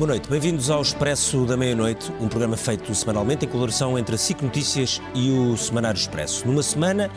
Boa noite, bem-vindos ao Expresso da Meia-Noite, um programa feito semanalmente em colaboração entre a SIC Notícias e o Semanário Expresso. Numa semana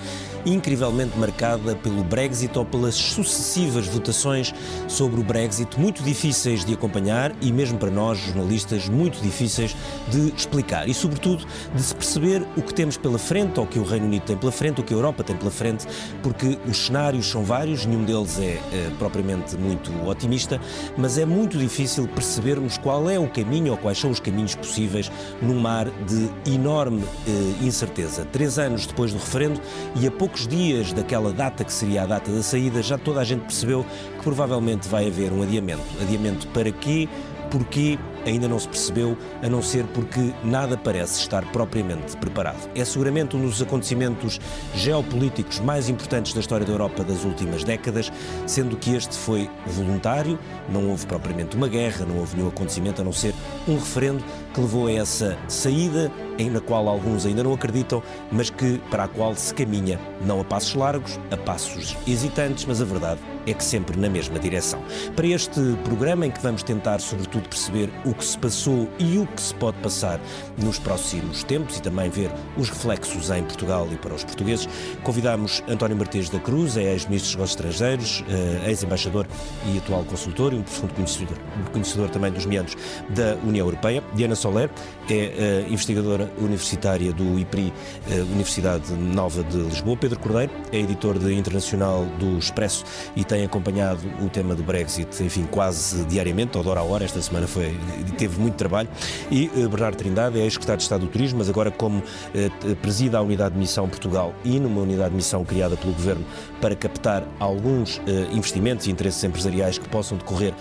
incrivelmente marcada pelo Brexit ou pelas sucessivas votações sobre o Brexit, muito difíceis de acompanhar e, mesmo para nós, jornalistas, muito difíceis de explicar e, sobretudo, de se perceber o que temos pela frente, ou o que o Reino Unido tem pela frente, o que a Europa tem pela frente, porque os cenários são vários, nenhum deles é, é propriamente muito otimista, mas é muito difícil percebermos qual é o caminho ou quais são os caminhos possíveis num mar de enorme eh, incerteza. Três anos depois do referendo e a poucos dias daquela data que seria a data da saída, já toda a gente percebeu que provavelmente vai haver um adiamento. Adiamento para quê? Porquê? Ainda não se percebeu, a não ser porque nada parece estar propriamente preparado. É seguramente um dos acontecimentos geopolíticos mais importantes da história da Europa das últimas décadas, sendo que este foi voluntário, não houve propriamente uma guerra, não houve nenhum acontecimento a não ser um referendo que levou a essa saída, na qual alguns ainda não acreditam, mas que para a qual se caminha não a passos largos, a passos hesitantes, mas a verdade é que sempre na mesma direção. Para este programa em que vamos tentar sobretudo perceber o que se passou e o que se pode passar nos próximos tempos e também ver os reflexos em Portugal e para os portugueses. Convidamos António Martins da Cruz, é ex-ministro dos Negócios Estrangeiros, eh, ex-embaixador e atual consultor e um profundo conhecedor, conhecedor também dos meandros da União Europeia. Diana Soler é eh, investigadora universitária do IPRI, eh, Universidade Nova de Lisboa. Pedro Cordeiro é editor de internacional do Expresso e tem acompanhado o tema do Brexit, enfim, quase diariamente, ou de hora a hora. Esta semana foi teve muito trabalho. E uh, Bernardo Trindade é ex-secretário de Estado do Turismo, mas agora como uh, presida a unidade de missão Portugal e numa unidade de missão criada pelo Governo para captar alguns investimentos e interesses empresariais que possam decorrer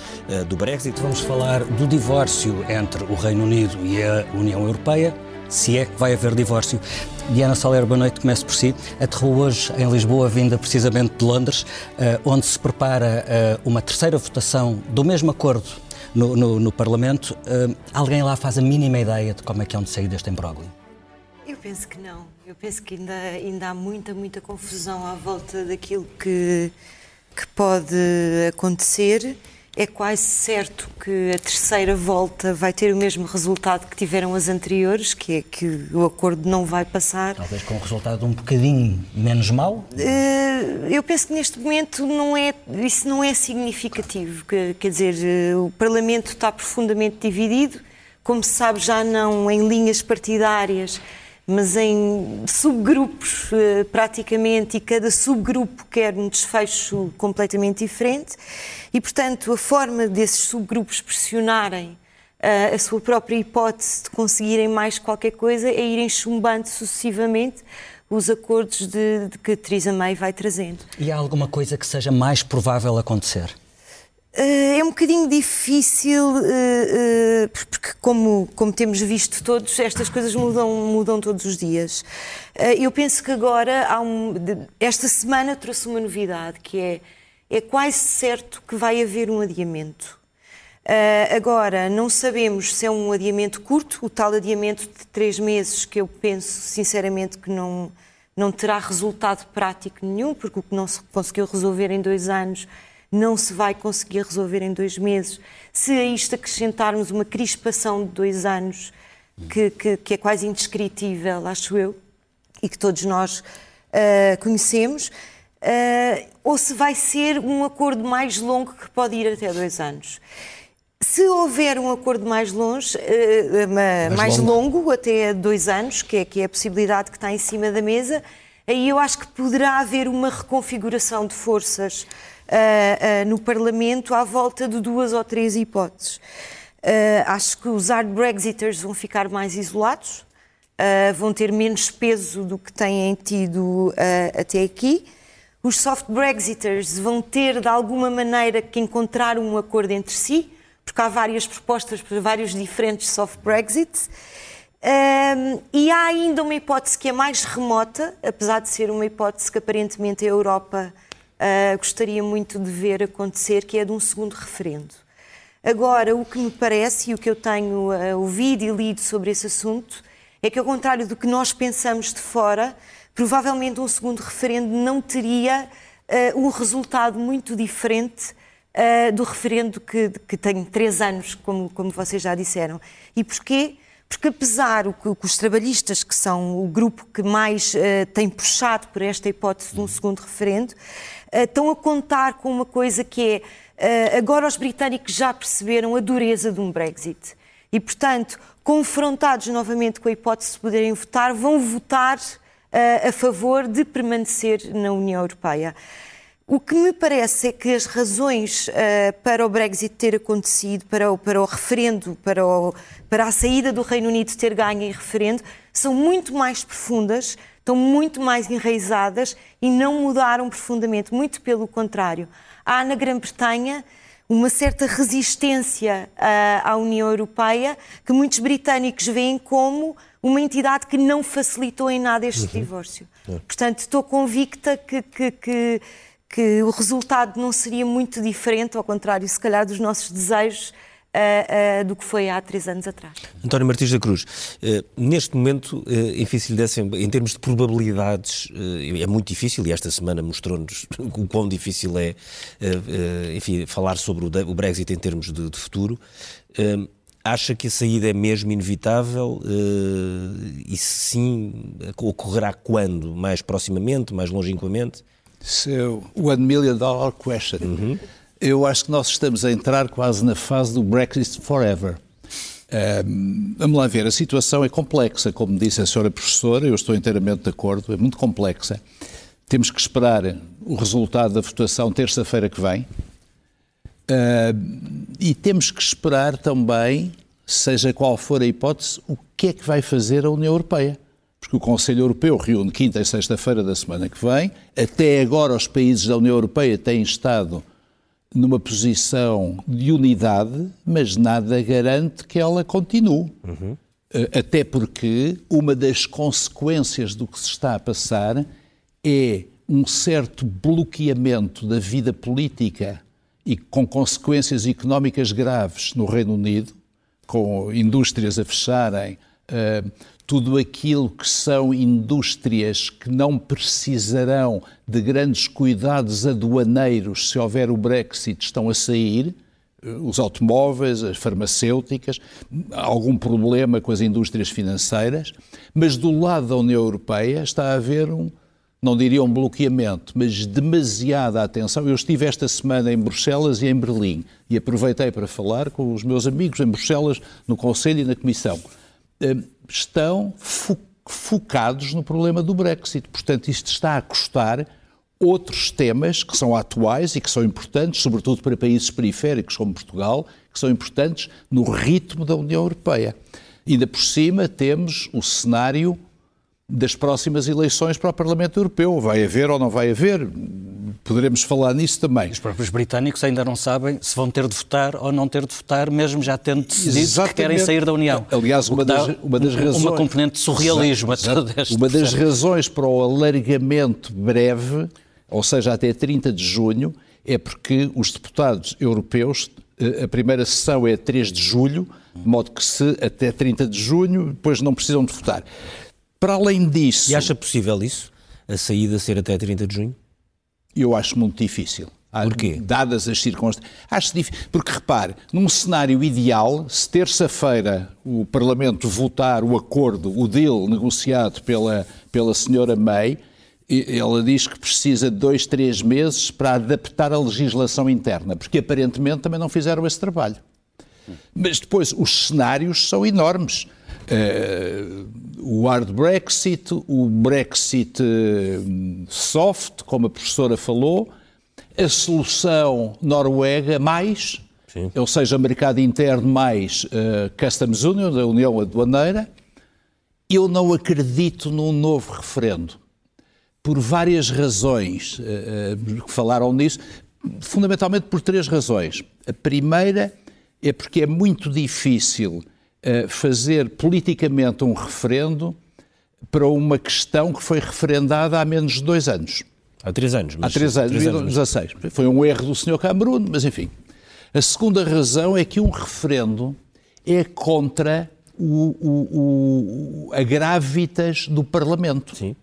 do Brexit. Vamos falar do divórcio entre o Reino Unido e a União Europeia se é que vai haver divórcio. Diana Soler, boa noite, começo por si. Aterrou hoje em Lisboa, vinda precisamente de Londres, onde se prepara uma terceira votação do mesmo acordo no, no, no Parlamento. Uh, alguém lá faz a mínima ideia de como é que é onde sair deste imbróglio? Eu penso que não. Eu penso que ainda, ainda há muita, muita confusão à volta daquilo que, que pode acontecer é quase certo que a terceira volta vai ter o mesmo resultado que tiveram as anteriores, que é que o acordo não vai passar. Talvez com um resultado um bocadinho menos mau? Eh, eu penso que neste momento não é, isso não é significativo. Quer dizer, eh, o Parlamento está profundamente dividido, como se sabe, já não em linhas partidárias mas em subgrupos eh, praticamente, e cada subgrupo quer um desfecho completamente diferente, e portanto a forma desses subgrupos pressionarem uh, a sua própria hipótese de conseguirem mais qualquer coisa é irem chumbando sucessivamente os acordos de, de que Theresa May vai trazendo. E há alguma coisa que seja mais provável acontecer? Eh, é um bocadinho difícil, eh, eh, porque, como, como temos visto todos, estas coisas mudam, mudam todos os dias. Eu penso que agora, há um, esta semana trouxe uma novidade, que é, é quase certo que vai haver um adiamento. Agora, não sabemos se é um adiamento curto, o tal adiamento de três meses, que eu penso, sinceramente, que não, não terá resultado prático nenhum, porque o que não se conseguiu resolver em dois anos não se vai conseguir resolver em dois meses. Se a isto acrescentarmos uma crispação de dois anos, que, que, que é quase indescritível, acho eu, e que todos nós uh, conhecemos, uh, ou se vai ser um acordo mais longo que pode ir até dois anos. Se houver um acordo mais longe, uh, mais, mais longo. longo. até dois anos, que é, que é a possibilidade que está em cima da mesa, aí eu acho que poderá haver uma reconfiguração de forças uh, no Parlamento à volta de duas ou três hipóteses. acho que os hard Brexiters vão ficar mais isolados, vão ter menos peso do que têm tido até aqui. Os soft Brexiters vão ter, de alguma maneira, que encontrar um acordo entre si, porque há várias propostas para vários diferentes soft Brexits. Um, e há ainda uma hipótese que é mais remota, apesar de ser uma hipótese que aparentemente a Europa uh, gostaria muito de ver acontecer, que é de um segundo referendo. Agora, o que me parece e o que eu tenho uh, ouvido e lido sobre esse assunto é que, ao contrário do que nós pensamos de fora, provavelmente um segundo referendo não teria uh, um resultado muito diferente uh, do referendo que, que tem três anos, como, como vocês já disseram. E porquê? Porque apesar o que, os trabalhistas, que são o grupo que mais uh, tem puxado por esta hipótese de um segundo referendo, estão a contar com uma coisa que é, agora os britânicos já perceberam a dureza de um Brexit. E, portanto, confrontados novamente com a hipótese de poderem votar, vão votar uh, a favor de permanecer na União Europeia. O que me parece é que as razões uh, para o Brexit ter acontecido, para o, para o referendo, para, o, para a saída do Reino Unido ter ganho em referendo, são muito mais profundas, estão muito mais enraizadas e não mudaram profundamente. Muito pelo contrário. Há na Grã-Bretanha uma certa resistência uh, à União Europeia que muitos britânicos veem como uma entidade que não facilitou em nada este uhum. divórcio. É. Portanto, estou convicta que, que, que, que, o resultado não seria muito diferente, ao contrário, se calhar, dos nossos desejos. Uh, uh, do que foi há três anos atrás. António Martins da Cruz, uh, neste momento, enfim, se lhe dessem, em termos de probabilidades, é muito difícil, e esta semana mostrou-nos o quão difícil é, enfim, falar sobre o Brexit em termos de, de futuro. Acha que a saída é mesmo inevitável? Uh, e se sim, ocorrerá quando? Mais proximamente, mais longínquamente? So, one million dollar question. Uhum. Eu acho que nós estamos a entrar quase na fase do Brexit forever. Um, vamos lá ver, a situação é complexa, como disse a senhora professora, eu estou inteiramente de acordo, é muito complexa. Temos que esperar o resultado da votação terça-feira que vem. Uh, e temos que esperar também, seja qual for a hipótese, o que é que vai fazer a União Europeia. Porque o Conselho Europeu reúne quinta e sexta-feira da semana que vem. Até agora, os países da União Europeia têm estado numa posição de unidade, mas nada garante que ela continue. Uhum. Até porque uma das consequências do que se está a passar é um certo bloqueamento da vida política e com consequências económicas graves no Reino Unido, com indústrias a fecharem, uh, tudo aquilo que são indústrias que não precisarão de grandes cuidados aduaneiros se houver o Brexit estão a sair, uh, os automóveis, as farmacêuticas, algum problema com as indústrias financeiras, mas do lado da União Europeia está a haver um, não diria um bloqueamento, mas demasiada atenção. Eu estive esta semana em Bruxelas e em Berlim e aproveitei para falar com os meus amigos em Bruxelas, no Conselho e na Comissão. Hum, estão fo focados no problema do Brexit. Portanto, isto está a custar outros temas que são atuais e que são importantes, sobretudo para países periféricos como Portugal, que são importantes no ritmo da União Europeia. Ainda por cima temos o cenário das próximas eleições para o Parlamento Europeu. Vai haver ou não vai haver? Poderemos falar nisso também. Os próprios britânicos ainda não sabem se vão ter de votar ou não ter de votar, mesmo já tendo decidido Exatamente. que querem sair da União. Aliás, uma das, uma das razões. Uma componente de surrealismo exato, a todo este Uma das razões para o alargamento breve, ou seja, até 30 de junho, é porque os deputados europeus, eh, a primeira sessão é 3 de julho, de modo que se até 30 de junho, depois não precisam de votar. Para além disso. E acha possível isso? A saída ser até 30 de junho? Eu acho muito difícil. Porquê? Dadas as circunstâncias. Acho difícil. Porque, repare, num cenário ideal, se terça-feira o Parlamento votar o acordo, o deal negociado pela, pela senhora May, ela diz que precisa de dois, três meses para adaptar a legislação interna, porque aparentemente também não fizeram esse trabalho. Mas depois, os cenários são enormes. Uh, o hard Brexit, o Brexit eh, soft, como a professora falou, a solução Noruega mais, Sim. ou seja, mercado interno mais uh, Customs Union, da União Aduaneira. Eu não acredito num novo referendo, por várias razões uh, que falaram nisso, fundamentalmente por três razões. A primeira é porque é muito difícil fazer politicamente um referendo para uma questão que foi referendada há menos de dois anos. Há três anos. Há três anos, três anos. 16. Foi um erro do Sr. Cameron, mas enfim. A segunda razão é que um referendo é contra o, o, o, a grávidas do Parlamento. Sim.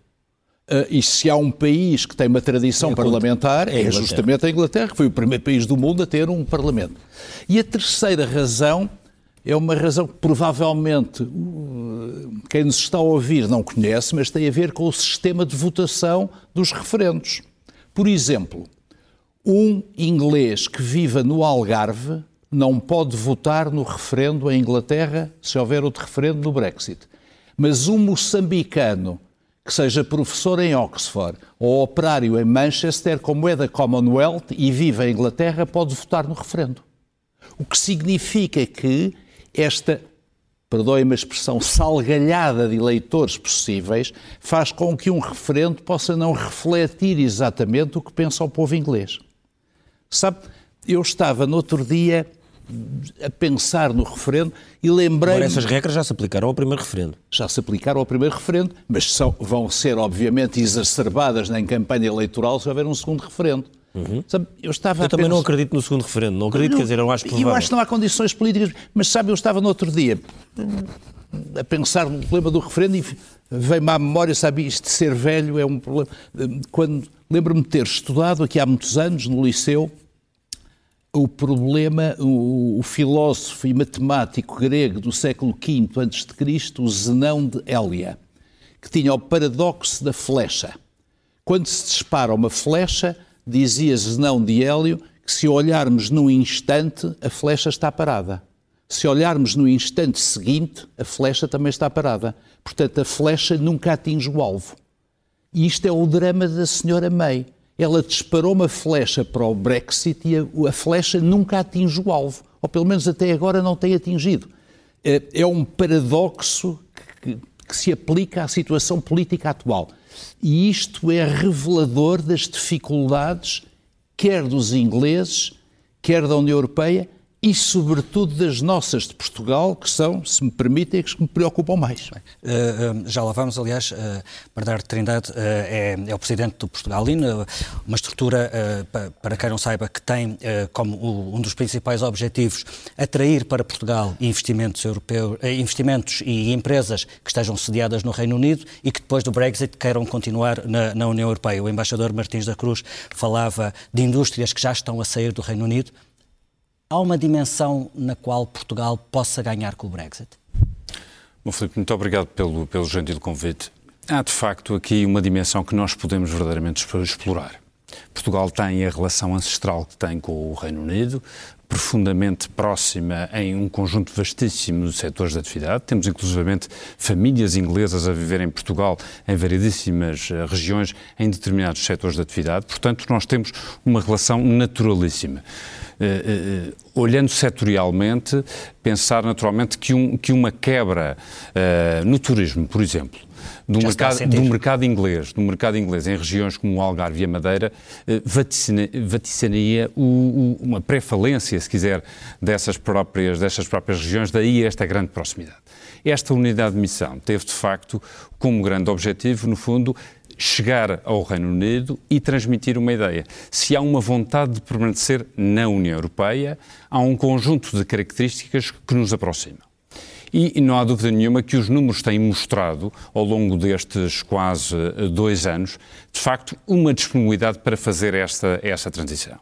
Uh, e se há um país que tem uma tradição é parlamentar, é, é justamente a Inglaterra, que foi o primeiro país do mundo a ter um parlamento. E a terceira razão é uma razão que provavelmente uh, quem nos está a ouvir não conhece, mas tem a ver com o sistema de votação dos referendos. Por exemplo, um inglês que viva no Algarve não pode votar no referendo em Inglaterra se houver outro referendo no Brexit. Mas um moçambicano que seja professor em Oxford ou operário em Manchester, como é da Commonwealth e vive em Inglaterra, pode votar no referendo. O que significa que esta, perdoem-me a expressão, salgalhada de eleitores possíveis faz com que um referendo possa não refletir exatamente o que pensa o povo inglês. Sabe, eu estava no outro dia a pensar no referendo e lembrei. Agora, essas regras já se aplicaram ao primeiro referendo. Já se aplicaram ao primeiro referendo, mas são, vão ser, obviamente, exacerbadas na campanha eleitoral se houver um segundo referendo. Uhum. Sabe, eu estava eu também não acredito no segundo referendo, não acredito, quer dizer, não acho provável. Eu acho que não há condições políticas, mas sabe, eu estava no outro dia a pensar no problema do referendo e veio-me à memória, sabe, isto de ser velho é um problema. Quando lembro-me de ter estudado aqui há muitos anos no liceu o problema, o, o, filósofo e matemático grego do século V a.C., o Zenão de Hélia, que tinha o paradoxo da flecha. Quando se dispara uma flecha, dizia Zenão de Hélio que se olharmos num instante, a flecha está parada. Se olharmos no instante seguinte, a flecha também está parada. Portanto, a flecha nunca atinge o alvo. E isto é o drama da senhora May ela disparou uma flecha para o Brexit e a, a flecha nunca atinge o alvo, ou pelo menos até agora não tem atingido. É, é um paradoxo que, que se aplica à situação política atual. E isto é revelador das dificuldades, quer dos ingleses, quer da União Europeia, e, sobretudo, das nossas de Portugal, que são, se me permitem, que me preocupam mais. Bem, uh, uh, já lá vamos, aliás, Bernardo Trindade uh, é, é, o presidente do Portugalino, uma estrutura, para quem não saiba, que tem como um dos principais objetivos atrair para Portugal investimentos europeus, investimentos e empresas que estejam sediadas no Reino Unido e que depois do Brexit queiram continuar na, na União Europeia. O embaixador Martins da Cruz falava de indústrias que já estão a sair do Reino Unido há uma dimensão na qual Portugal possa ganhar com o Brexit? Bom, Filipe, muito obrigado pelo, pelo gentil convite. Há, de facto, aqui uma dimensão que nós podemos verdadeiramente explorar. Portugal tem a relação ancestral que tem com o Reino Unido, profundamente próxima em um conjunto vastíssimo de setores de atividade. Temos, inclusivamente, famílias inglesas a viver em Portugal, em variedíssimas eh, regiões, em determinados setores de atividade. Portanto, nós temos uma relação naturalíssima. Uh, uh, olhando setorialmente, pensar naturalmente que, um, que uma quebra no turismo, por exemplo, do mercado, do mercado inglês, do mercado inglês em regiões como o Algarve e a Madeira, vaticinaria uma pré-falência, se quiser, dessas próprias, dessas próprias regiões, daí esta grande proximidade. Esta unidade de missão teve, de facto, como grande objetivo, no fundo, chegar ao Reino Unido e transmitir uma ideia. Se há uma vontade de permanecer na União Europeia, há um conjunto de características que nos aproximam. E não há dúvida nenhuma que os números têm mostrado, ao longo destes quase dois anos, de facto, uma disponibilidade para fazer esta, esta transição.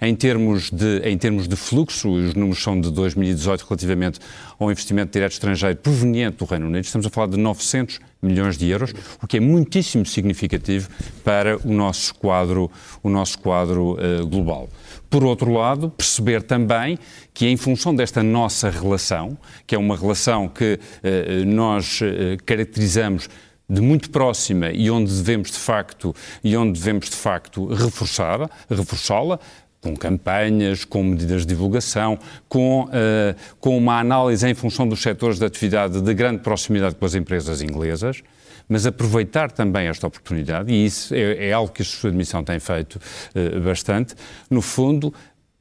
Em termos, de, em termos de fluxo, os números são de 2018 relativamente ao investimento direto estrangeiro proveniente do Reino Unido, estamos a falar de 900 milhões de euros, o que é muitíssimo significativo para o nosso quadro, o nosso quadro uh, global. Por outro lado, perceber também que, em função desta nossa relação, que é uma relação que uh, nós uh, caracterizamos de muito próxima e onde devemos de facto e onde devemos de facto reforçar, reforçá-la, com campanhas, com medidas de divulgação, com, uh, com uma análise em função dos setores de atividade de grande proximidade com as empresas inglesas, mas aproveitar também esta oportunidade, e isso é, é algo que a sua admissão tem feito uh, bastante, no fundo,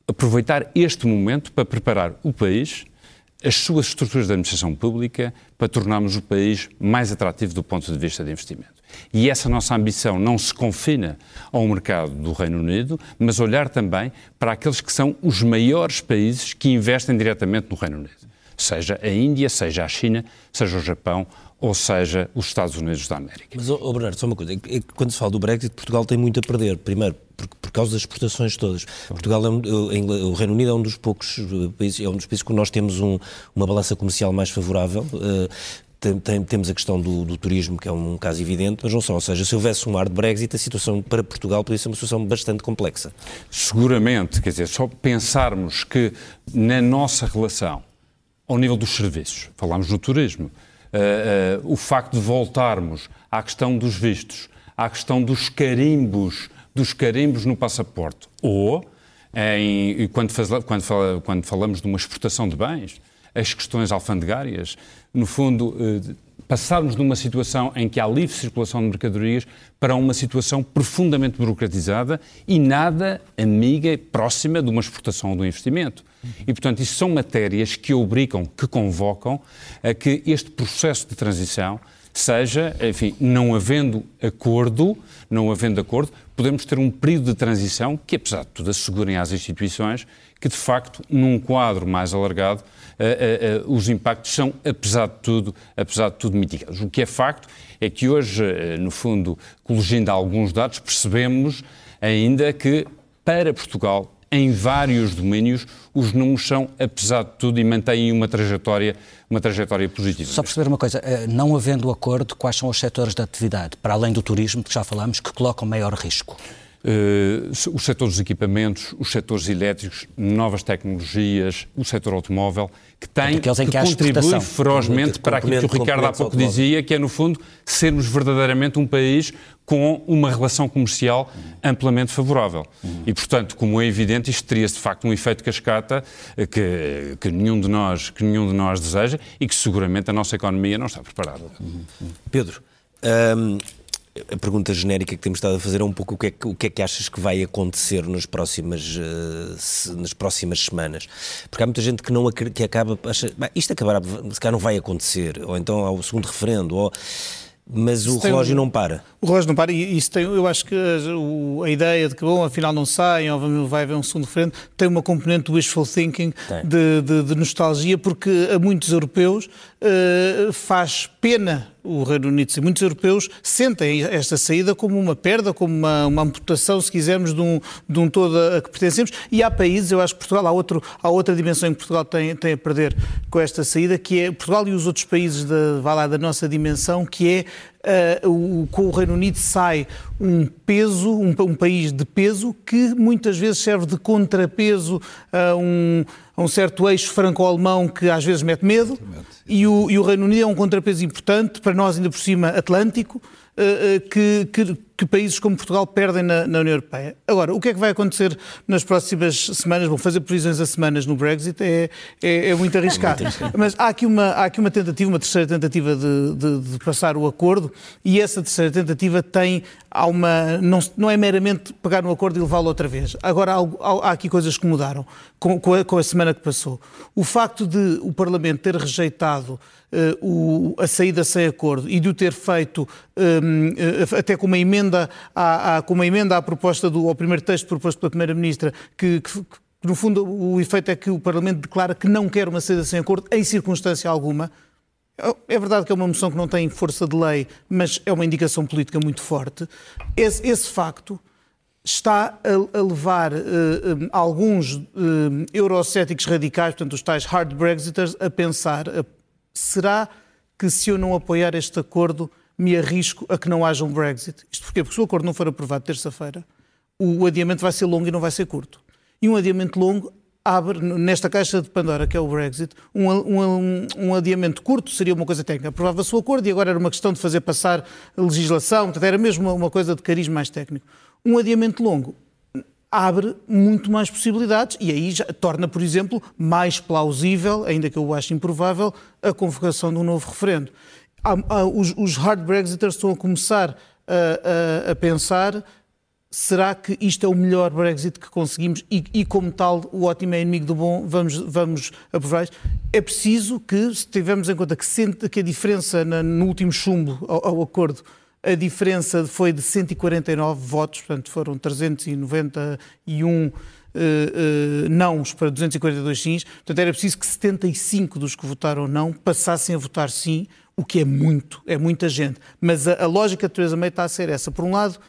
aproveitar este momento para preparar o país as suas estruturas de administração pública para tornarmos o país mais atrativo do ponto de vista de investimento. E essa nossa ambição não se confina ao mercado do Reino Unido, mas olhar também para aqueles que são os maiores países que investem diretamente no Reino Unido. seja a Índia, seja a China, seja o Japão ou seja os Estados Unidos da América. Mas, oh Bernardo, só uma coisa, é que quando se fala do Brexit, Portugal tem muito a perder. Primeiro, por, por causa das exportações todas. Portugal é um, o Reino Unido é um dos poucos países, é um dos países que nós temos um, uma balança comercial mais favorável. Uh, tem, tem, temos a questão do, do, turismo, que é um caso evidente, mas não só. Ou seja, se houvesse um ar de Brexit, a situação para Portugal poderia ser uma situação bastante complexa. Seguramente, quer dizer, só pensarmos que na nossa relação, ao nível dos serviços, falámos no turismo, uh, uh, o facto de voltarmos à questão dos vistos, à questão dos carimbos, dos carimbos no passaporte, ou em, quando, faz, quando, quando falamos de uma exportação de bens, as questões alfandegárias, no fundo, eh, passarmos de uma situação em que há livre circulação de mercadorias para uma situação profundamente burocratizada e nada amiga e próxima de uma exportação ou de um investimento. E, portanto, isso são matérias que obrigam, que convocam a que este processo de transição seja, enfim, não havendo acordo, não havendo acordo, podemos ter um período de transição que, apesar de tudo, assegurem às instituições que, de facto, num quadro mais alargado, uh, uh, os impactos são, apesar de tudo, apesar de tudo, mitigados. O que é facto é que hoje, no fundo, coligindo alguns dados, percebemos ainda que para Portugal em vários domínios, os números são, apesar de tudo, e mantêm uma trajetória, uma trajetória positiva. Só perceber uma coisa, não havendo acordo, quais são os setores de atividade, para além do turismo, que já falámos, que colocam maior risco? Uh, os setores dos equipamentos, os setores elétricos, novas tecnologias, o setor automóvel, que tem que, que contribui ferozmente para aquilo que o Ricardo há pouco dizia, que é, no fundo, sermos verdadeiramente um país com uma relação comercial amplamente favorável. Uhum. E, portanto, como é evidente, isto teria de facto um efeito cascata eh, que, que, nenhum de nós, que nenhum de nós deseja e que seguramente a nossa economia não está preparada. Uhum. Pedro, hum, a pergunta genérica que temos estado a fazer é um pouco o que é que, o que, é que achas que vai acontecer nas próximas, uh, se, nas próximas semanas. Porque há muita gente que, não, que acaba. Acha, isto acabará, se calhar não vai acontecer, ou então há o segundo referendo, ou mas o relógio não para. O relógio não para e isso tem, eu acho que a, a ideia de que, bom, afinal não saem ou vai haver um segundo referendo, tem uma componente de wishful thinking, de, de, de, nostalgia, porque a muitos europeus uh, faz pena o Reino Unido. E muitos europeus sentem esta saída como uma perda, como uma, uma amputação, se quisermos, de um, de um todo a que pertencemos. E há países, eu acho que Portugal, há, outro, há outra dimensão em que Portugal tem, tem a perder com esta saída, que é Portugal e os outros países da, lá, da nossa dimensão, que é uh, o, com o Reino Unido sai um peso, um, um, país de peso, que muitas vezes serve de contrapeso a um, a um certo eixo franco-alemão que às vezes mete medo, e o, e o Reino Unido é um contrapeso importante, para nós ainda por cima atlântico, uh, uh, que, que que países como Portugal perdem na, na, União Europeia. Agora, o que é que vai acontecer nas próximas semanas? Bom, fazer previsões a semanas no Brexit é, é, é muito arriscado. Mas há aqui uma, há aqui uma tentativa, uma terceira tentativa de, de, de passar o acordo e essa terceira tentativa tem há uma, não, não é meramente pegar no acordo e levá-lo outra vez. Agora, há, há, aqui coisas que mudaram com, com, a, com, a, semana que passou. O facto de o Parlamento ter rejeitado uh, o, a saída sem acordo e de o ter feito um, uh, eh, até com uma emenda emenda à, à, com uma emenda à proposta do, ao primeiro texto proposto pela Primeira-Ministra, que, que, que no fundo o efeito é que o Parlamento declara que não quer uma saída sem acordo em circunstância alguma. É verdade que é uma moção que não tem força de lei, mas é uma indicação política muito forte. Esse, esse facto está a, a levar uh, um, alguns uh, eurocéticos radicais, portanto os tais hard Brexiters, a pensar: uh, será que se eu não apoiar este acordo me arrisco a que não haja um Brexit. Isto porquê? Porque se o acordo não for aprovado terça-feira, o adiamento vai ser longo e não vai ser curto. E um adiamento longo abre, nesta caixa de Pandora, que é o Brexit, um, um, um adiamento curto seria uma coisa técnica. Aprovava-se o acordo e agora era uma questão de fazer passar a legislação, era mesmo uma, uma coisa de carisma mais técnico. Um adiamento longo abre muito mais possibilidades e aí já torna, por exemplo, mais plausível, ainda que eu o ache improvável, a convocação de um novo referendo há, há, os, os, hard Brexiters estão a começar a, a, a, pensar será que isto é o melhor Brexit que conseguimos e, e, como tal o ótimo é inimigo do bom, vamos, vamos aprovar isto. É preciso que, se tivermos em conta que, sente, que a diferença na, no último chumbo ao, ao acordo a diferença foi de 149 votos, portanto foram 391 uh, uh, uh, nãos para 242 sims. Portanto, era preciso que 75 dos que votaram não passassem a votar sim, o que é muito, é muita gente. Mas a, a lógica de Teresa May está a ser essa. Por um lado,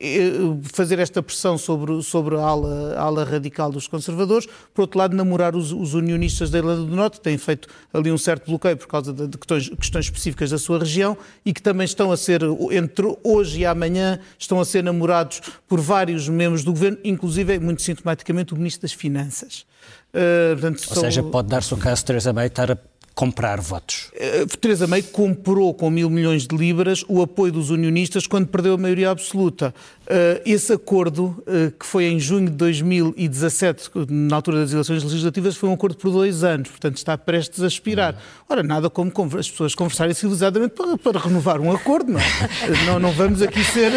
eh, fazer esta pressão sobre, sobre a, ala, a ala radical dos conservadores, por outro lado, namorar os, os, unionistas da Irlanda do Norte, que têm feito ali um certo bloqueio por causa de, de questões, questões, específicas da sua região e que também estão a ser, entre hoje e amanhã, estão a ser namorados por vários membros do governo, inclusive, muito sintomaticamente, o Ministro das Finanças. Uh, portanto, Ou são... seja, pode dar-se o caso de Teresa May estar a comprar votos. Uh, Teresa May comprou com mil milhões de libras o apoio dos unionistas quando perdeu a maioria absoluta. Uh, esse acordo, uh, que foi em junho de 2017, na altura das eleições legislativas, foi um acordo por dois anos, portanto está prestes a expirar. Ora, nada como as pessoas conversarem civilizadamente para, para renovar um acordo, não, é? não, não vamos aqui ser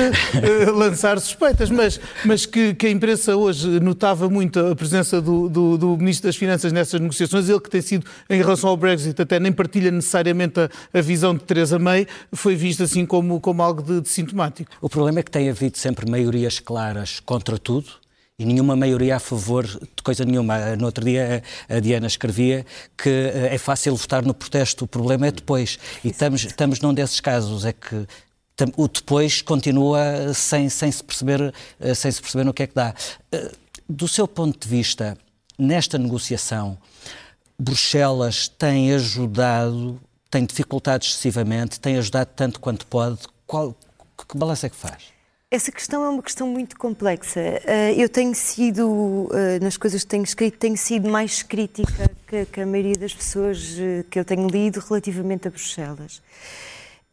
lançar suspeitas, mas, mas que, que, a imprensa hoje notava muito a presença do, do, do Ministro das Finanças nessas negociações, ele que tem sido, em relação ao Brexit, Brexit até nem partilha necessariamente a, a visão de Theresa May, foi visto assim como, como algo de, de sintomático. O problema é que tem havido sempre maiorias claras contra tudo, e nenhuma maioria a favor de coisa nenhuma. No outro dia a Diana escrevia que eh, é fácil votar no protesto, o problema é depois. E estamos, estamos num desses casos, é que o depois continua sem, sem, se perceber, eh, sem se perceber no que é que dá. Eh, do seu ponto de vista, nesta negociação, Bruxelas tem ajudado, tem dificultado excessivamente, tem ajudado tanto quanto pode. Qual, que balanço é que faz? Essa questão é uma questão muito complexa. Eh, eu tenho sido, eh, nas coisas que tenho escrito, tenho sido mais crítica que a maioria das pessoas eh, que eu tenho lido relativamente a Bruxelas.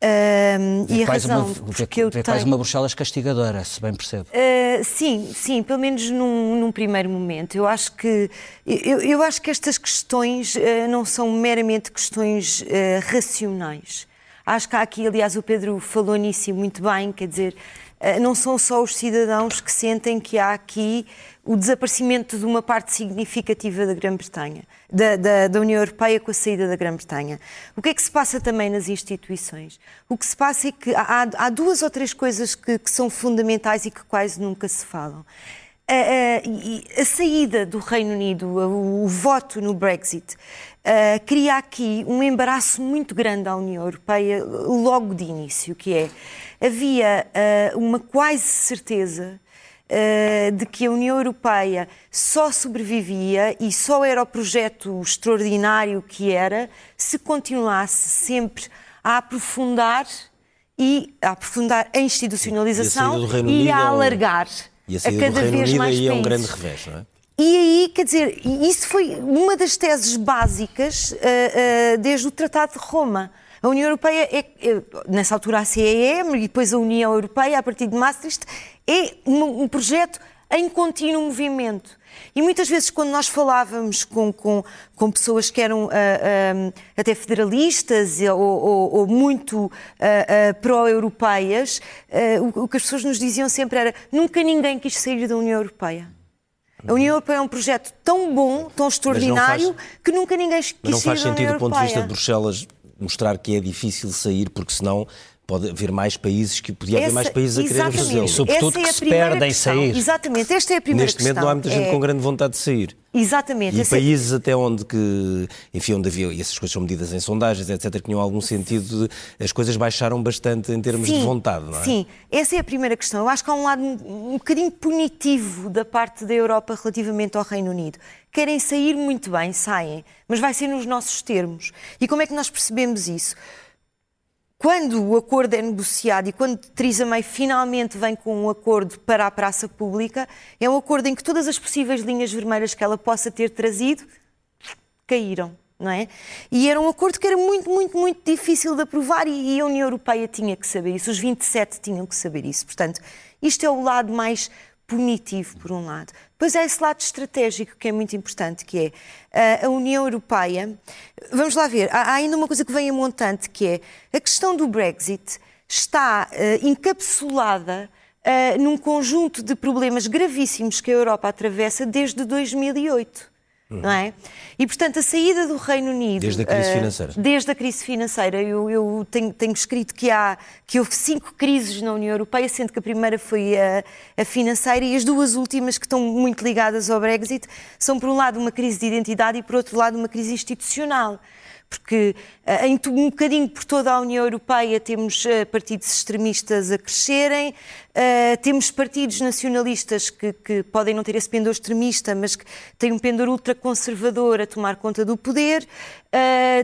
Uh, e a razão uma, porque eu tenho... quase uma Bruxelas castigadora, se bem percebo. Uh, sim, sim, pelo menos num, num, primeiro momento. Eu acho que eu, eu acho que estas questões uh, não são meramente questões ah, racionais. Acho que há aqui, aliás, o Pedro falou nisso muito bem, quer dizer, não são só os cidadãos que sentem que há aqui o desaparecimento de uma parte significativa da Grã-Bretanha, da, da, da, União Europeia com a saída da Grã-Bretanha. O que é que se passa também nas instituições? O que se passa é que há, há duas ou três coisas que, que, são fundamentais e que quase nunca se falam. A, a, a saída do Reino Unido, o, o voto no Brexit, uh, cria aqui um embaraço muito grande à União Europeia logo de início, que é havia uh, uma quase certeza eh, de que a União Europeia só sobrevivia e só era o projeto extraordinário que era se continuasse sempre a aprofundar e a aprofundar a institucionalização e a, a alargar e a, a cada vez mais países. é um grande revés, não é? E aí, quer dizer, isso foi uma das teses básicas uh, uh, desde o Tratado de Roma. A União Europeia, é, é, nessa altura a CEM e depois a União Europeia, a partir de Maastricht, é um, um projeto em contínuo movimento. E muitas vezes, quando nós falávamos com, com, com pessoas que eram uh, uh, até federalistas ou, ou, ou muito uh, pró-europeias, o, o, que as pessoas nos diziam sempre era: nunca ninguém quis sair da União Europeia. A União Europeia é um projeto tão bom, tão extraordinário, faz, que nunca ninguém quis. Mas não faz sentido, do ponto de vista de Bruxelas, mostrar que é difícil sair, porque senão pode haver mais países que podia haver mais países a querer fazê-lo. Sobretudo é que se perdem questão. sair. Exatamente, esta é a primeira Neste questão. momento não há muita gente é... com grande vontade de sair. Exatamente. E Esse países é... até onde que, enfim, onde havia, e essas coisas são medidas em sondagens, etc., que tinham algum sentido, de, as coisas baixaram bastante em termos sim, de vontade, não é? Sim, essa é a primeira questão. Eu acho que há um lado um, um bocadinho punitivo da parte da Europa relativamente ao Reino Unido. Querem sair muito bem, saem, mas vai ser nos nossos termos. E como é que nós percebemos isso? Quando o acordo é negociado e quando Theresa May finalmente vem com um acordo para a praça pública, é um acordo em que todas as possíveis linhas vermelhas que ela possa ter trazido caíram. Não é? E era um acordo que era muito, muito, muito difícil de aprovar e a União Europeia tinha que saber isso, os 27 tinham que saber isso. Portanto, isto é o lado mais punitivo, por um lado. Depois há esse lado estratégico que é muito importante, que é eh, a União Europeia. Vamos lá ver, há ainda uma coisa que vem a montante, que é a questão do Brexit está uh, encapsulada uh, num conjunto de problemas gravíssimos que a Europa atravessa desde 2008. Não é? E, portanto, a saída do Reino Unido... Desde a crise uh, financeira. Desde a crise financeira. Eu, eu tenho, tenho, escrito que, há, que houve cinco crises na União Europeia, sendo que a primeira foi a, a, financeira e as duas últimas, que estão muito ligadas ao Brexit, são, por um lado, uma crise de identidade e, por outro lado, uma crise institucional porque eh, em um bocadinho por toda a União Europeia temos eh, partidos extremistas a crescerem, eh, temos partidos nacionalistas que, que podem não ter esse pendor extremista, mas que têm um pendor ultraconservador a tomar conta do poder,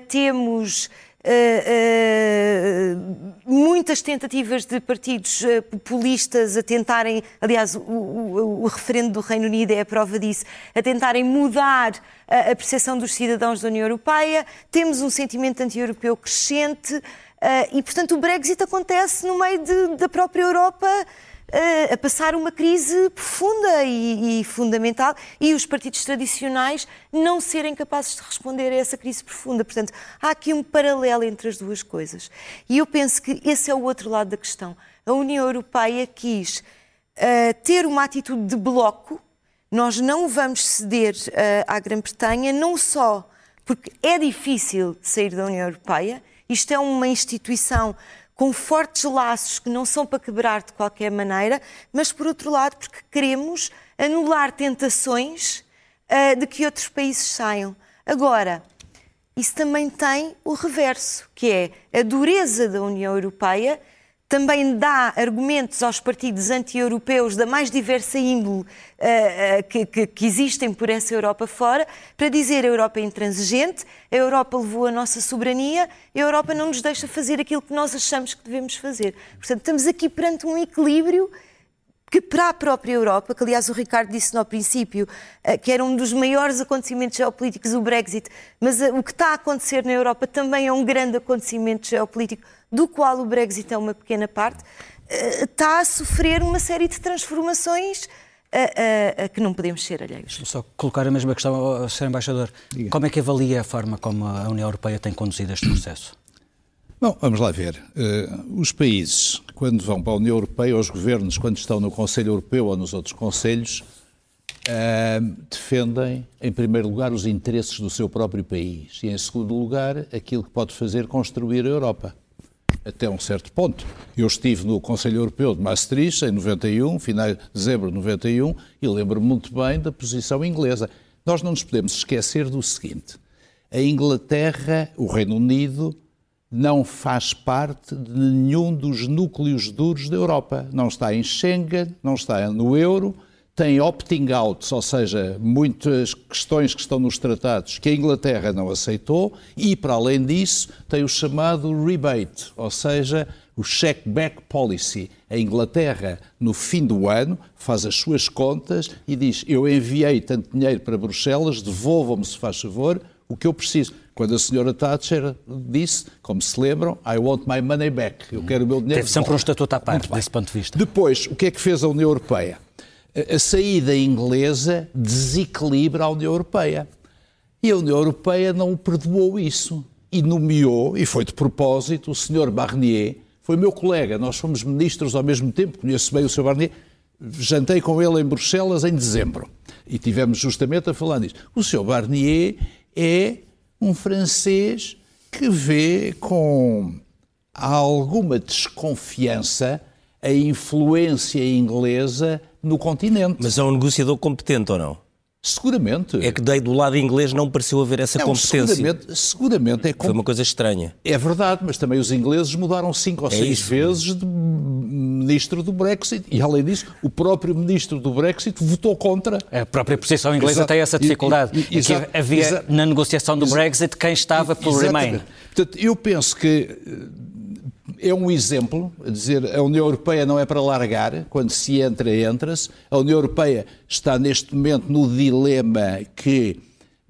temos Uh, uh, muitas tentativas de partidos uh, populistas a tentarem, aliás, o, o, o, referendo do Reino Unido é a prova disso, a tentarem mudar a, a percepção dos cidadãos da União Europeia. Temos um sentimento anti-europeu crescente e, portanto, o Brexit acontece no meio de, da própria Europa a passar uma crise profunda e, e, fundamental e os partidos tradicionais não serem capazes de responder a essa crise profunda. Portanto, há aqui um paralelo entre as duas coisas. E eu penso que esse é o outro lado da questão. A União Europeia quis uh, ter uma atitude de bloco. Nós não vamos ceder uh, à Grã-Bretanha, não só porque é difícil sair da União Europeia, isto é uma instituição com fortes laços que não são para quebrar de qualquer maneira, mas por outro lado, porque queremos anular tentações uh, de que outros países saiam. Agora, isso também tem o reverso, que é a dureza da União Europeia também dá argumentos aos partidos anti-europeus da mais diversa índole uh, uh, que, que, que, existem por essa Europa fora, para dizer a Europa é intransigente, a Europa levou a nossa soberania, a Europa não nos deixa fazer aquilo que nós achamos que devemos fazer. Portanto, estamos aqui perante um equilíbrio que para a própria Europa, que aliás o Ricardo disse no princípio, uh, que era um dos maiores acontecimentos geopolíticos, o Brexit, mas o que está a acontecer na Europa também é um grande acontecimento geopolítico do qual o Brexit é uma pequena parte, eh, está a sofrer uma série de transformações a, a, a, que não podemos ser alheios. Só colocar a mesma questão ao Sr. Embaixador. Diga. Como é que avalia a forma como a União Europeia tem conduzido este processo? Bom, vamos lá ver. Uh, os países, quando vão para a União Europeia, os governos, quando estão no Conselho Europeu ou nos outros conselhos, uh, defendem, em primeiro lugar, os interesses do seu próprio país e, em segundo lugar, aquilo que pode fazer construir a Europa até um certo ponto. Eu estive no Conselho Europeu de Maastricht em 91, final de dezembro de 91, e lembro-me muito bem da posição inglesa. Nós não nos podemos esquecer do seguinte: a Inglaterra, o Reino Unido, não faz parte de nenhum dos núcleos duros da Europa. Não está em Schengen, não está no euro, tem opting out, ou seja, muitas questões que estão nos tratados que a Inglaterra não aceitou, e, para além disso, tem o chamado rebate, ou seja, o check back policy. A Inglaterra, no fim do ano, faz as suas contas e diz: Eu enviei tanto dinheiro para Bruxelas, devolvam-me, se faz favor, o que eu preciso. Quando a senhora Thatcher disse, como se lembram, I want my money back, eu quero o meu dinheiro. Teve sempre um estatuto à parte, desse ponto de vista. Depois, o que é que fez a União Europeia? A saída inglesa desequilibra a União Europeia. E a União Europeia não perdoou isso. E nomeou, e foi de propósito, o Sr. Barnier, foi meu colega, nós fomos ministros ao mesmo tempo, conheço bem o Sr. Barnier, jantei com ele em Bruxelas em dezembro e tivemos justamente a falar disso. O Sr. Barnier é um francês que vê com alguma desconfiança a influência inglesa no continente. Mas é um negociador competente ou não? Seguramente. É que daí do lado inglês não pareceu haver essa não, competência. Seguramente, seguramente é Foi uma coisa estranha. É verdade, mas também os ingleses mudaram cinco ou é seis isso. vezes de ministro do Brexit. E além disso, o próprio ministro do Brexit votou contra. A própria posição inglesa Exato. tem essa dificuldade. E, e, e que havia Exato. na negociação do Brexit quem estava pelo Remain. Portanto, eu penso que é um exemplo, a dizer, a União Europeia não é para largar, quando se entra, entra-se. A União Europeia está neste momento no dilema que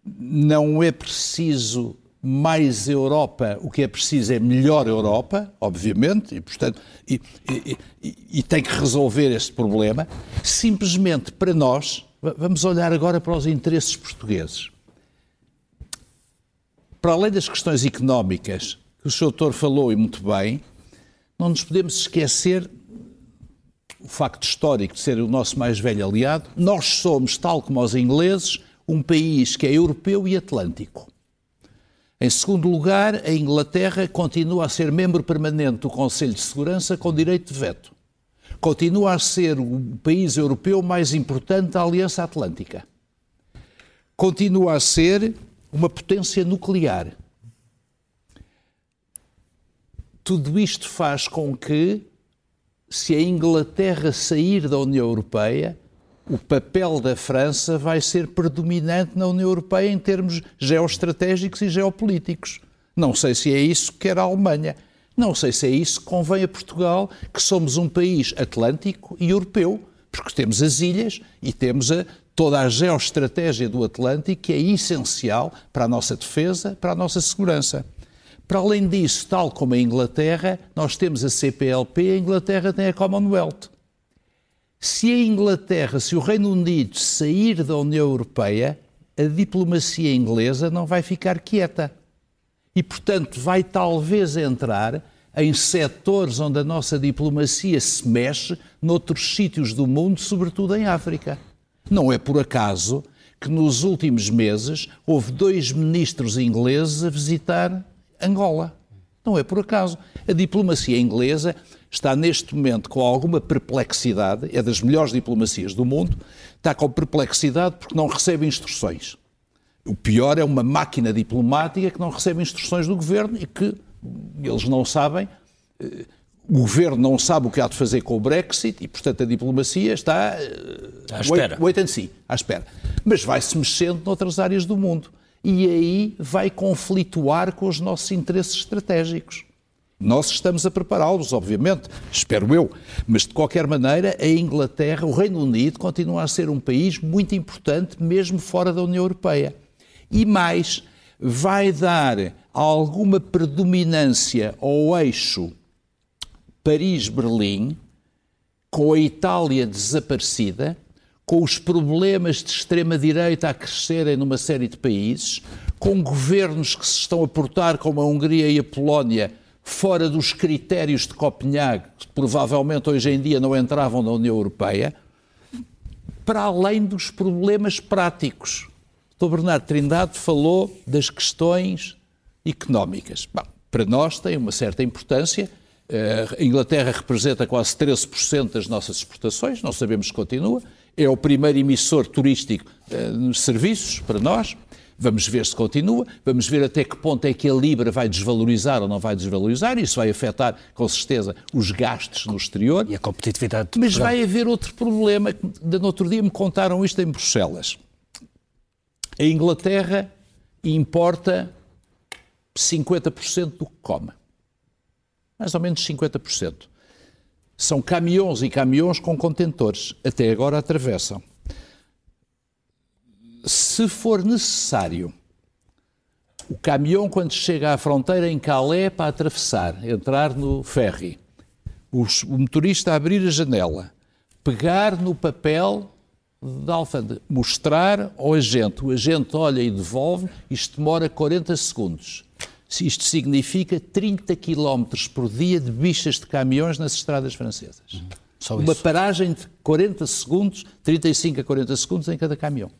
não é preciso mais Europa, o que é preciso é melhor Europa, obviamente, e, portanto, e, e, e, e tem que resolver este problema. Simplesmente para nós, vamos olhar agora para os interesses portugueses. Para além das questões económicas, o Sr. Doutor falou e muito bem, não nos podemos esquecer o facto histórico de ser o nosso mais velho aliado. Nós somos, tal como os ingleses, um país que é europeu e atlântico. Em segundo lugar, a Inglaterra continua a ser membro permanente do Conselho de Segurança com direito de veto. Continua a ser o país europeu mais importante da Aliança Atlântica. Continua a ser uma potência nuclear. Tudo isto faz com que, se a Inglaterra sair da União Europeia, o papel da França vai ser predominante na União Europeia em termos geoestratégicos e geopolíticos. Não sei se é isso que quer a Alemanha. Não sei se é isso que convém a Portugal, que somos um país atlântico e europeu, porque temos as ilhas e temos a, toda a geoestratégia do Atlântico que é essencial para a nossa defesa, para a nossa segurança. Para além disso, tal como a Inglaterra, nós temos a CPLP, a Inglaterra tem a Commonwealth. Se a Inglaterra, se o Reino Unido sair da União Europeia, a diplomacia inglesa não vai ficar quieta. E, portanto, vai talvez entrar em setores onde a nossa diplomacia se mexe noutros sítios do mundo, sobretudo em África. Não é por acaso que nos últimos meses houve dois ministros ingleses a visitar Angola. Não é por acaso. A diplomacia inglesa está neste momento com alguma perplexidade, é das melhores diplomacias do mundo, está com perplexidade porque não recebe instruções. O pior é uma máquina diplomática que não recebe instruções do governo e que eles não sabem. Eh, o governo não sabe o que há de fazer com o Brexit e, portanto, a diplomacia está eh, à espera. Wait, wait and see, à espera. Mas vai-se mexendo noutras áreas do mundo e aí vai conflituar com os nossos interesses estratégicos. Nós estamos a prepará-los, obviamente, espero eu, mas de qualquer maneira, a Inglaterra, o Reino Unido, continua a ser um país muito importante, mesmo fora da União Europeia. E mais, vai dar alguma predominância ao eixo Paris-Berlim, com a Itália desaparecida, com os problemas de extrema-direita a crescerem numa série de países, com governos que se estão a portar como a Hungria e a Polónia fora dos critérios de Copenhague, que provavelmente hoje em dia não entravam na União Europeia, para além dos problemas práticos. O. Bernardo Trindade falou das questões económicas. Bom, para nós tem uma certa importância. Eh, a Inglaterra representa quase 13% das nossas exportações, não sabemos se continua. É o primeiro emissor turístico eh, nos serviços para nós. Vamos ver se continua, vamos ver até que ponto é que a Libra vai desvalorizar ou não vai desvalorizar, isso vai afetar, com certeza, os gastos no exterior. E a competitividade. Mas vai haver outro problema, no outro dia me contaram isto em Bruxelas. A Inglaterra importa 50% do que come. Mais ou menos 50%. São caminhões e caminhões com contentores. Até agora atravessam se for necessário, o caminhão, quando chega à fronteira em Calais para atravessar, entrar no ferry, o motorista abrir a janela, pegar no papel da alfândega, mostrar ao agente, o agente olha e devolve, isto demora 40 segundos. Isto significa 30 km por dia de bichas de caminhões nas estradas francesas. Uhum. Uma paragem de 40 segundos, 35 a 40 segundos em cada caminhão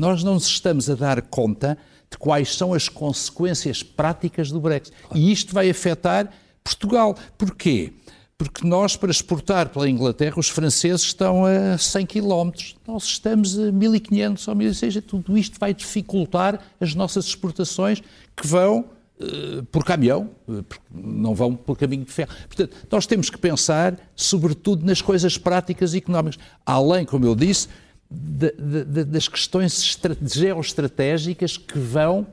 nós não nos estamos a dar conta de quais são as consequências práticas do Brexit. E isto vai afetar Portugal. Porquê? Porque nós, para exportar pela Inglaterra, os franceses estão a 100 km, nós estamos a 1500 ou 1600. Tudo isto vai dificultar as nossas exportações que vão por caminhão, uh, não vão por caminho de ferro. Portanto, nós temos que pensar, sobretudo, nas coisas práticas e económicas. Além, como eu disse, de, de, das questões geoestratégicas que vão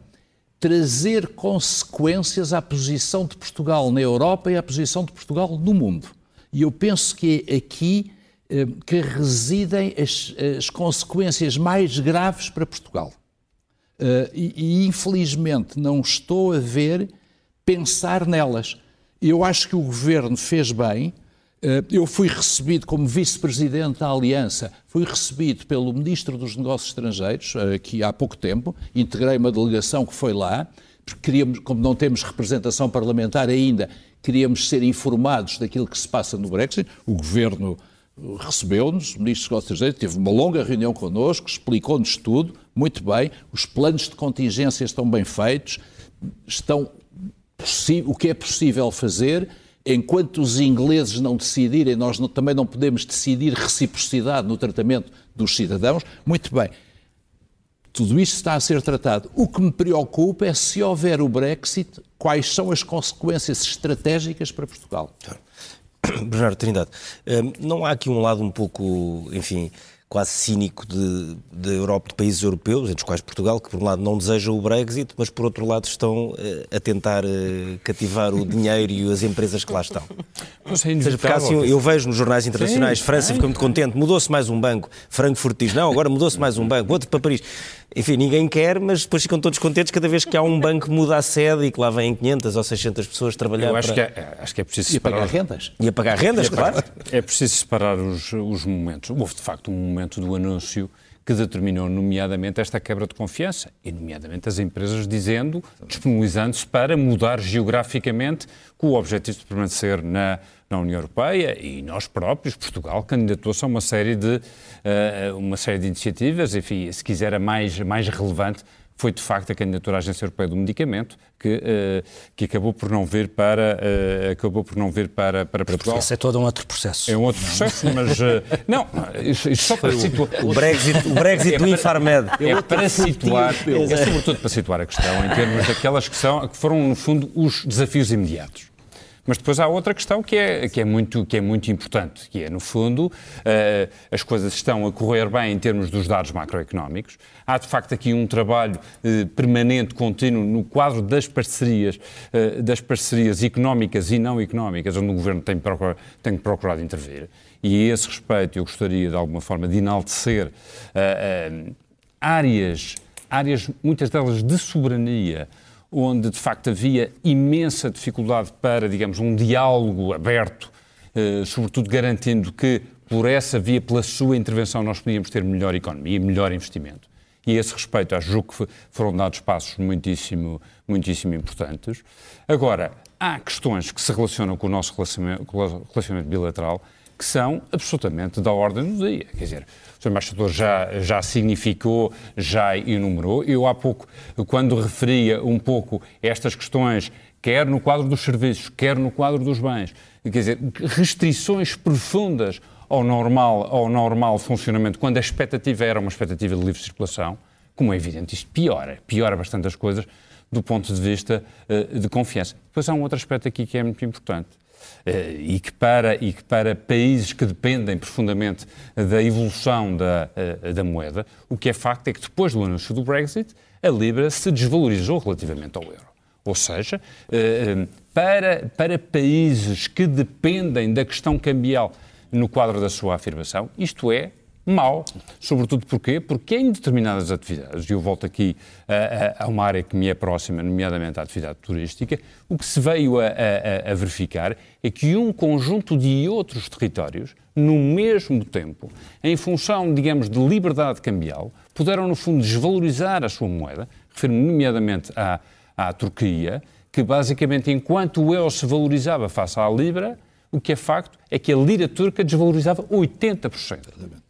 trazer consequências à posição de Portugal na Europa e à posição de Portugal no mundo. E eu penso que é aqui eh, que residem as, as, consequências mais graves para Portugal. Uh, e, e, infelizmente não estou a ver pensar nelas. Eu acho que o governo fez bem eh, eu fui recebido como vice-presidente da Aliança, fui recebido pelo Ministro dos Negócios Estrangeiros, eh, aqui há pouco tempo, integrei uma delegação que foi lá, porque queríamos, como não temos representação parlamentar ainda, queríamos ser informados daquilo que se passa no Brexit. O Governo recebeu-nos, o Ministro dos Negócios Estrangeiros teve uma longa reunião connosco, explicou-nos tudo, muito bem, os planos de contingência estão bem feitos, estão o que é possível fazer enquanto os ingleses não decidirem, nós não, também não podemos decidir reciprocidade no tratamento dos cidadãos. Muito bem. Tudo isto está a ser tratado. O que me preocupa é se houver o Brexit, quais são as consequências estratégicas para Portugal. Bernardo Trindade, hum, não há aqui um lado um pouco, enfim, quase cínico da Europa, de países europeus, entre os quais Portugal, que por um lado não deseja o Brexit, mas por outro lado estão uh, a tentar uh, cativar o dinheiro e as empresas que lá estão. Mas é seja, porque, assim, eu vejo nos jornais internacionais, Sim, França fica muito contente, mudou-se mais um banco, Frankfurt diz, não, agora mudou-se mais um banco, outro para Paris. Enfim, ninguém quer, mas depois ficam todos contentes cada vez que há um banco que muda a sede e que lá vêm 500 ou 600 pessoas trabalhar. Eu acho, para... que, é, acho que é preciso separar. E pagar rendas. E a pagar rendas, claro. É preciso separar os, os momentos. Houve, de facto, um momento do anúncio que determinou, nomeadamente, esta quebra de confiança, e, nomeadamente, as empresas dizendo, disponibilizando-se para mudar geograficamente com o objetivo de permanecer na na União Europeia e nós próprios, Portugal, candidatou-se a uma série de, uh, uma série de iniciativas, enfim, se quiser a mais, mais relevante, foi de facto a candidatura à Agência Europeia do Medicamento que, uh, que acabou por não vir para uh, acabou por não vir para para Portugal. Isso é todo um outro processo. É um outro processo, mas uh, não, isso, isso só para situar o Brexit, o Brexit é do Infarmed. É para situar, é sobretudo para situar a questão em termos daquelas que são que foram no fundo os desafios imediatos. Mas depois há outra questão que é, que é, muito, que é muito importante, que é, no fundo, uh, as coisas estão a correr bem em termos dos dados macroeconómicos. Há, de facto, aqui um trabalho uh, permanente, contínuo, no quadro das parcerias, uh, das parcerias económicas e não económicas, onde o Governo tem, procurado, tem procurado intervir. E a esse respeito eu gostaria, de alguma forma, de enaltecer áreas, áreas, muitas delas de soberania, onde de facto havia imensa dificuldade para, digamos, um diálogo aberto, eh, sobretudo garantindo que por essa via, pela sua intervenção, nós podíamos ter melhor economia, melhor investimento. E a esse respeito, acho que foram dados passos muitíssimo, muitíssimo importantes. Agora, há questões que se relacionam com o nosso relacionamento, com o relacionamento bilateral que são absolutamente da ordem do dia. Quer dizer, Sr. Embaixador já, já significou, já enumerou. Eu há pouco, quando referia um pouco estas questões, quer no quadro dos serviços, quer no quadro dos bens, quer dizer, restrições profundas ao normal, ao normal funcionamento, quando a expectativa era uma expectativa de livre circulação, como é evidente, isto piora, piora bastante as coisas do ponto de vista uh, de confiança. Depois há um outro aspecto aqui que é muito importante e que, para, e que para países que dependem profundamente da evolução da, eh, da moeda, o que é facto é que depois do anúncio do Brexit, a Libra se desvalorizou relativamente ao euro. Ou seja, eh, para, para países que dependem da questão cambial no quadro da sua afirmação, isto é mau. Sobretudo porquê? Porque em determinadas atividades, e eu volto aqui a, a, a, uma área que me é próxima, nomeadamente a atividade turística, o que se veio a, a verificar é que um conjunto de outros territórios, no mesmo tempo, em função, digamos, de liberdade cambial, puderam, no fundo, desvalorizar a sua moeda, refiro-me nomeadamente à, à Turquia, que basicamente, enquanto o euro se valorizava face à Libra, o que é facto é que a lira turca desvalorizava 80%.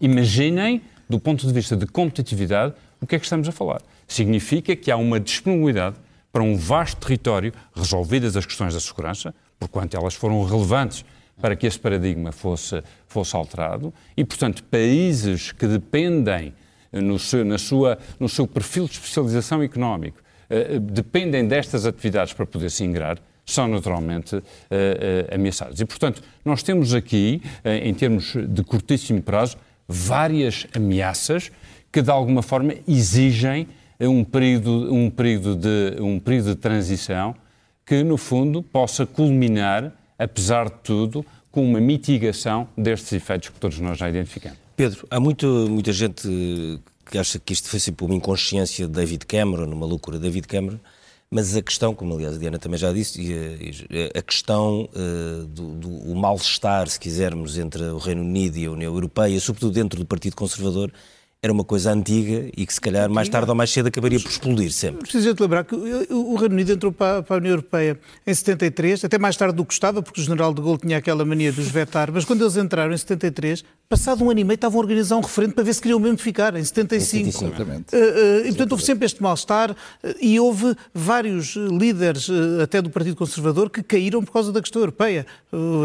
Imaginem, do ponto de vista de competitividade, o que é que estamos a falar. Significa que há uma disponibilidade para um vasto território, resolvidas as questões da segurança, porquanto elas foram relevantes para que esse paradigma fosse, fosse alterado, e, portanto, países que dependem no seu, na sua, no seu perfil de especialização económico, eh, dependem destas atividades para poder se ingrar, são naturalmente uh, uh, ameaçados. E, portanto, nós temos aqui, uh, em termos de curtíssimo prazo, várias ameaças que, de alguma forma, exigem um período, um período, de, um período de transição que, no fundo, possa culminar, apesar de tudo, com uma mitigação destes efeitos que todos nós já identificamos. Pedro, há muito, muita gente que acha que isto foi sempre uma inconsciência de David Cameron, uma loucura de David Cameron, mas a questão, como aliás a Diana também já disse, a, questão uh, do, do mal-estar, se quisermos, entre o Reino Unido e a União Europeia, sobretudo dentro do Partido Conservador, era uma coisa antiga e que se calhar mais tarde ou mais cedo acabaria por explodir sempre. Preciso te lembrar que o Reino Unido entrou para a União Europeia em 73, até mais tarde do que estava, porque o general de Gaulle tinha aquela mania de os vetar, mas quando eles entraram em 73, passado um ano e meio estavam a organizar um referendo para ver se queriam mesmo ficar, em 75. Exatamente. Uh, uh, e portanto houve sempre este mal-estar uh, e houve vários líderes, até do Partido Conservador, que caíram por causa da questão europeia.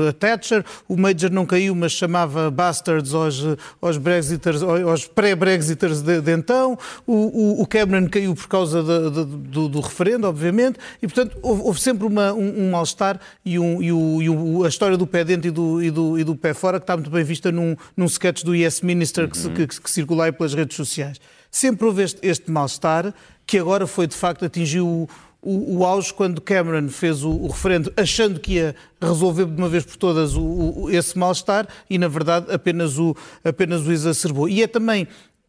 a Thatcher, o Major não caiu, mas chamava bastards aos, aos Brexiters, aos pré-Brexiters de, de, então. O, o, o, Cameron caiu por causa de, de, do, do, referendo, obviamente. E portanto houve, houve sempre uma, um, um mal-estar e, um, e, o, e a história do pé dentro e do, e do, e do pé fora, que está muito bem vista num num sketch do Yes Minister que, uhum. que, que circula aí pelas redes sociais. Sempre houve este, este mal-estar que agora foi, de facto, atingiu o, o, o auge quando Cameron fez o, o, referendo achando que ia resolver de uma vez por todas o, o, esse mal-estar e, na verdade, apenas o, apenas o exacerbou. E é também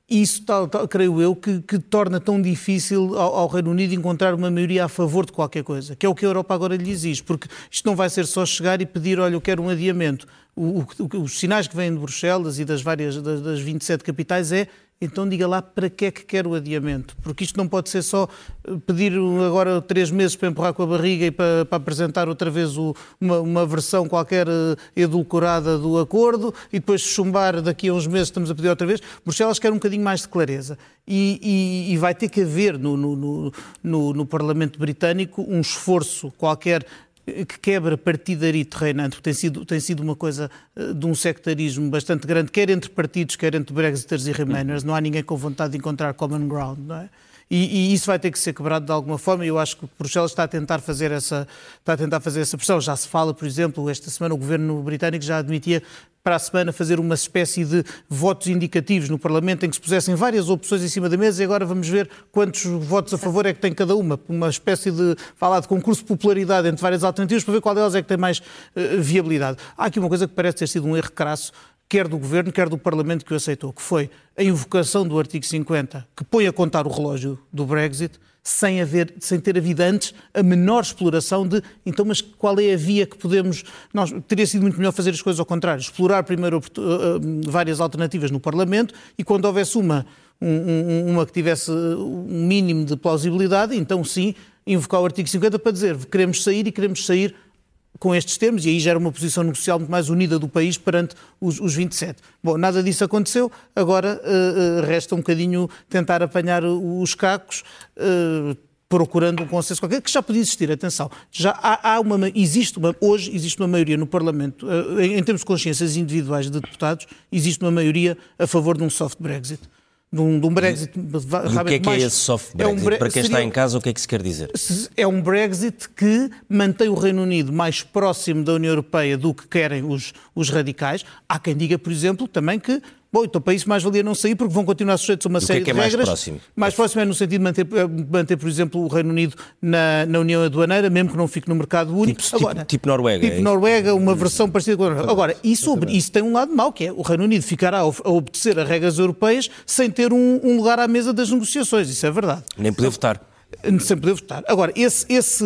isso, tal, tal, creio eu, que, que, torna tão difícil ao, ao, Reino Unido encontrar uma maioria a favor de qualquer coisa, que é o que a Europa agora lhe exige, porque isto não vai ser só chegar e pedir, olha, eu quero um adiamento. O, o, os sinais que vêm de Bruxelas e das várias das, das 27 capitais é então diga lá para que é que quer o adiamento. Porque isto não pode ser só eh, pedir agora três meses para empurrar com a barriga e para, para apresentar outra vez o, uma, uma, versão qualquer eh, edulcorada do acordo e depois chumbar daqui a uns meses estamos a pedir outra vez. Bruxelas quer um bocadinho mais de clareza. E, e, e vai ter que haver no, no, no, no Parlamento Britânico um esforço qualquer que quebra partidarito reinante, tem sido, tem sido uma coisa eh, de um sectarismo bastante grande, quer entre partidos, quer entre Brexiters e Remainers. Não há ninguém com vontade de encontrar common ground, não é? E, e, isso vai ter que ser quebrado de alguma forma. E eu acho que Bruxelas está a tentar fazer essa está a tentar fazer essa pressão. Já se fala, por exemplo, esta semana o governo britânico já admitia para a semana fazer uma espécie de votos indicativos no Parlamento em que se pusessem várias opções em cima da mesa e agora vamos ver quantos votos a favor é que tem cada uma. Uma espécie de, falar de concurso de popularidade entre várias alternativas para ver qual delas é que tem mais uh, viabilidade. Há aqui uma coisa que parece ter sido um erro crasso quer do Governo, quer do Parlamento que o aceitou, que foi a invocação do artigo 50, que põe a contar o relógio do Brexit, sem, haver, sem ter havido antes a menor exploração de, então, mas qual é a via que podemos... Nós, teria sido muito melhor fazer as coisas ao contrário, explorar primeiro uh, uh, várias alternativas no Parlamento e quando houvesse uma, um, uma que tivesse um mínimo de plausibilidade, então sim, invocar o artigo 50 para dizer queremos sair e queremos sair com estes termos, e aí gera uma posição negocial muito mais unida do país perante os, os 27. Bom, nada disso aconteceu, agora uh, resta um bocadinho tentar apanhar os cacos. Uh, procurando um consenso qualquer, que já podia existir, atenção, já há, há uma, existe uma, hoje existe uma maioria no Parlamento, em, em termos de consciências individuais de deputados, existe uma maioria a favor de um soft Brexit de um, de um Brexit o que é que é esse soft Brexit? É um Bre Para quem seria, está em casa, o que é que se quer dizer? É um Brexit que mantém o Reino Unido mais próximo da União Europeia do que querem os, os radicais. Há quem diga, por exemplo, também que Bom, então para isso mais valia não sair, porque vão continuar sujeitos a uma série que é que é de regras. Mais próximo? Mais próximo é no sentido de manter, eh, manter por exemplo, o Reino Unido na, na União Aduaneira, mesmo que não fique no mercado único. Tipo, Agora, tipo, tipo Noruega. Tipo é Noruega, uma versão parecida com a Noruega. Agora, isso, isso tem um lado mau, que é o Reino Unido ficará a obedecer a regras europeias sem ter um, um lugar à mesa das negociações. Isso é verdade. Nem poder votar. Sem poder votar. Agora, esse, esse,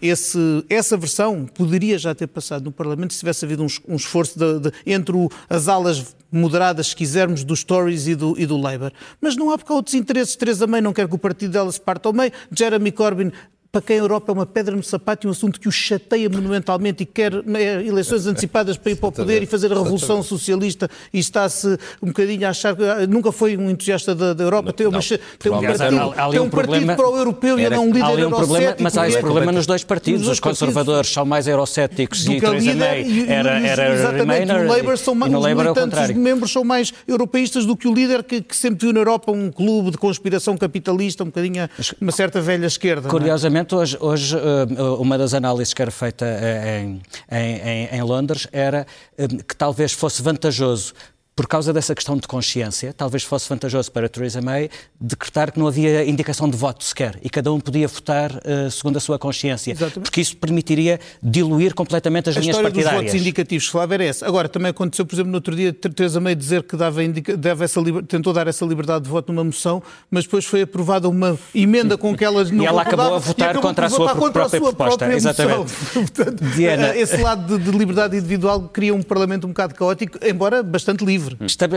esse, essa versão poderia já ter passado no Parlamento se tivesse havido um, um esforço de, de, entre o, as alas moderadas, se quisermos, dos Tories e do, e do Labour. Mas não há porque há outros interesses. Teresa May não quer que o partido dela se parta ao meio. Jeremy Corbyn para quem a Europa é uma pedra no sapato e um assunto que o chateia monumentalmente e quer né, eleições antecipadas para ir para o poder e fazer a revolução socialista e está-se um bocadinho a achar que ah, nunca foi um entusiasta da, da Europa, tem, uma, tem um partido, tem um partido pró-europeu e não um líder um problema, Mas há esse problema nos dois partidos. Os conservadores são mais eurocéticos e Theresa May era, era Remainer o Labour são mais, Labour é os membros são mais europeístas do que o líder que, que sempre viu na Europa um clube de conspiração capitalista, um bocadinho uma certa velha esquerda. É? Hoje, hoje eh, uma das análises que era feita eh, em, em, em Londres era eh, que talvez fosse vantajoso por causa dessa questão de consciência, talvez fosse vantajoso para Theresa May decretar que não havia indicação de voto sequer e cada um podia votar uh, segundo a sua consciência, Exatamente. porque isso permitiria diluir completamente as a linhas partidárias. A história dos votos indicativos falava era essa. Agora, também aconteceu, por exemplo, no outro dia, Theresa May dizer que dava indica... dava essa liber... tentou dar essa liberdade de voto numa moção, mas depois foi aprovada uma emenda com que ela não E ela acabou a votar contra a sua contra própria a sua proposta. Própria Exatamente. Portanto, Diana... Esse lado de, de liberdade individual cria um Parlamento um bocado caótico, embora bastante livre livre. Está, uh,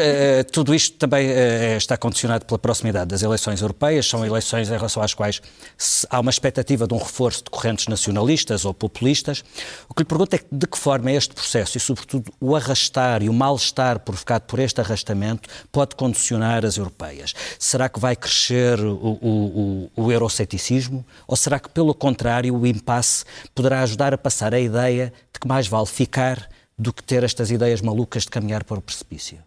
tudo isto também uh, está condicionado pela proximidade das eleições europeias, são eleições em relação às quais há uma expectativa de um reforço de correntes nacionalistas ou populistas. O que lhe pergunto é de que forma este processo e, sobretudo, o arrastar e o mal-estar provocado por este arrastamento pode condicionar as europeias? Será que vai crescer o, o, o, o euroceticismo ou será que, pelo contrário, o impasse poderá ajudar a passar a ideia de que mais vale ficar do que ter estas ideias malucas de caminhar para o precipício?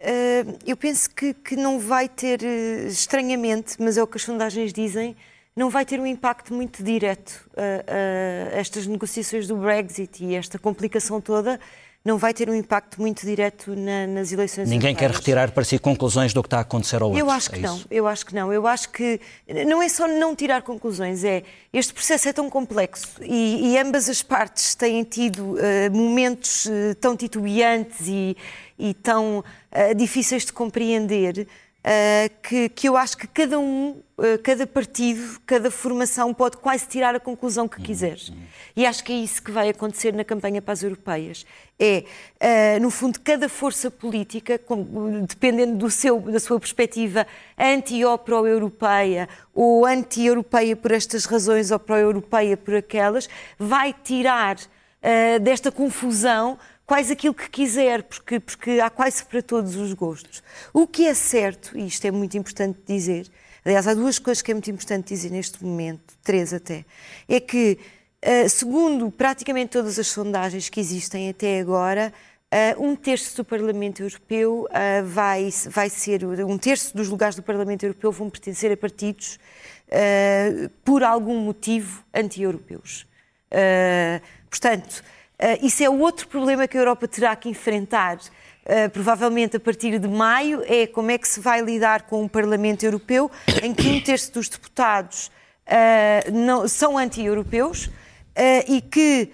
Uh, eu penso que, que, não vai ter, uh, estranhamente, mas é o que as sondagens dizem, não vai ter um impacto muito direto. Uh, estas negociações do Brexit e esta complicação toda não vai ter um impacto muito direto na, nas eleições Ninguém europeias. quer retirar para si conclusões do que está a acontecer ao outro. Eu acho que é não, isso? eu acho que não. Eu acho que não é só não tirar conclusões, é este processo é tão complexo e, e ambas as partes têm tido uh, momentos uh, tão titubeantes e, e tão uh, difíceis de compreender Uh, que, que, eu acho que cada um, uh, cada partido, cada formação pode quase tirar a conclusão que quiser. E acho que é isso que vai acontecer na campanha para as europeias. É, uh, no fundo, cada força política, com, dependendo do seu, da sua perspectiva anti ou pró-europeia, ou anti-europeia por estas razões ou pró-europeia por aquelas, vai tirar desta confusão quase aquilo que quiser, porque, porque há quase para todos os gostos. O que é certo, e isto é muito importante dizer, aliás, há duas coisas que é muito importante dizer neste momento, três até, é que, uh, segundo praticamente todas as sondagens que existem até agora, uh, um terço do Parlamento Europeu uh, vai, vai ser, um terço dos lugares do Parlamento Europeu vão pertencer a partidos por algum motivo anti-europeus. portanto, Uh, isso é outro problema que a Europa terá que enfrentar, uh, provavelmente a partir de maio, é como é que se vai lidar com um Parlamento Europeu em que um terço dos deputados uh, não, são anti-europeus e que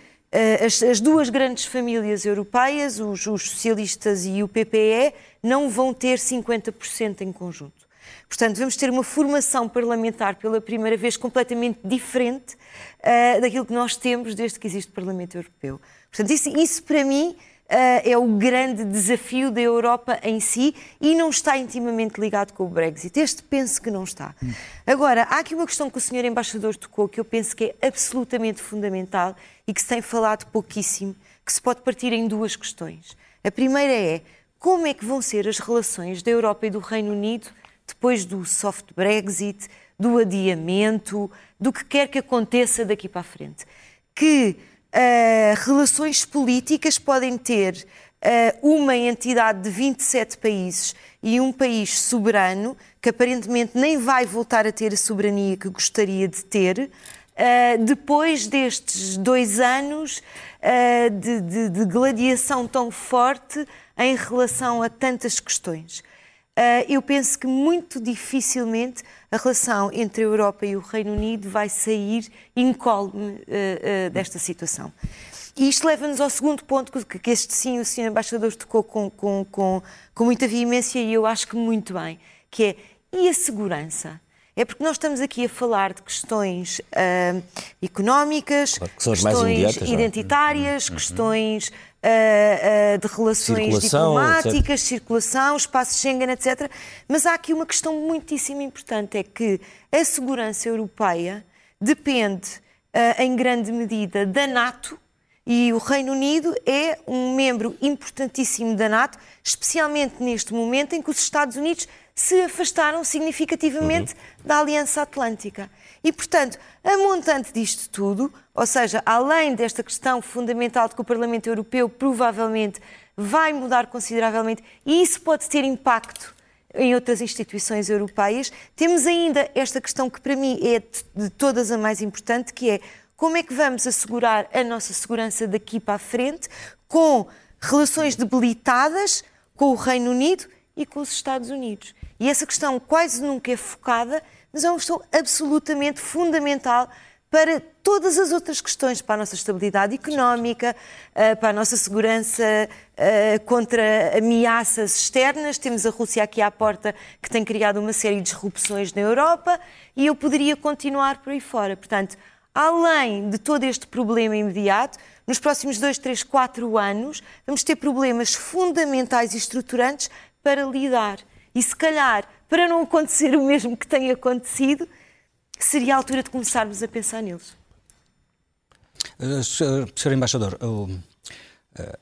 as, as, duas grandes famílias europeias, os, os socialistas e o PPE, não vão ter 50% em conjunto. Portanto, vamos ter uma formação parlamentar pela primeira vez completamente diferente uh, daquilo que nós temos desde que existe o Parlamento Europeu. Portanto, isso, isso para mim Uh, é o grande desafio da Europa em si e não está intimamente ligado com o Brexit. Este penso que não está. Agora, há aqui uma questão que o senhor embaixador tocou que eu penso que é absolutamente fundamental e que se tem falado pouquíssimo, que se pode partir em duas questões. A primeira é como é que vão ser as relações da Europa e do Reino Unido depois do soft Brexit, do adiamento, do que quer que aconteça daqui para a frente. Que uh, relações políticas podem ter uh, uma entidade de 27 países e um país soberano, que aparentemente nem vai voltar a ter a soberania que gostaria de ter, uh, depois destes dois anos de, de, de gladiação tão forte em relação a tantas questões. Eu penso que muito dificilmente a relação entre a Europa e o Reino Unido vai sair incólume uh, uh, desta situação. E isto leva-nos ao segundo ponto, que este sim o Sr. Embaixador tocou com, com, com, com muita veemência e eu acho que muito bem, que é, e a segurança? É porque nós estamos aqui a falar de questões uh, económicas, claro, que questões é? identitárias, uhum. questões uh, uh, de relações circulação, diplomáticas, etc. circulação, espaço Schengen, etc. Mas há aqui uma questão muitíssimo importante: é que a segurança europeia depende, uh, em grande medida, da NATO. E o Reino Unido é um membro importantíssimo da NATO, especialmente neste momento em que os Estados Unidos se afastaram significativamente uhum. da Aliança Atlântica. E, portanto, a montante disto tudo, ou seja, além desta questão fundamental de que o Parlamento Europeu provavelmente vai mudar consideravelmente, e isso pode ter impacto em outras instituições europeias, temos ainda esta questão que para mim é de todas a mais importante, que é como é que vamos assegurar a nossa segurança daqui para a frente com relações debilitadas com o Reino Unido e com os Estados Unidos. E essa questão quase nunca é focada, mas é uma questão absolutamente fundamental para todas as outras questões, para a nossa estabilidade económica, eh, para a nossa segurança eh, contra ameaças externas. Temos a Rússia aqui à porta que tem criado uma série de disrupções na Europa e eu poderia continuar por aí fora. Portanto, além de todo este problema imediato, nos próximos dois, três, quatro anos, vamos ter problemas fundamentais e estruturantes para lidar. E se calhar, para não acontecer o mesmo que tem acontecido, seria a altura de começarmos a pensar neles. Uh, Sr. Embaixador, uh,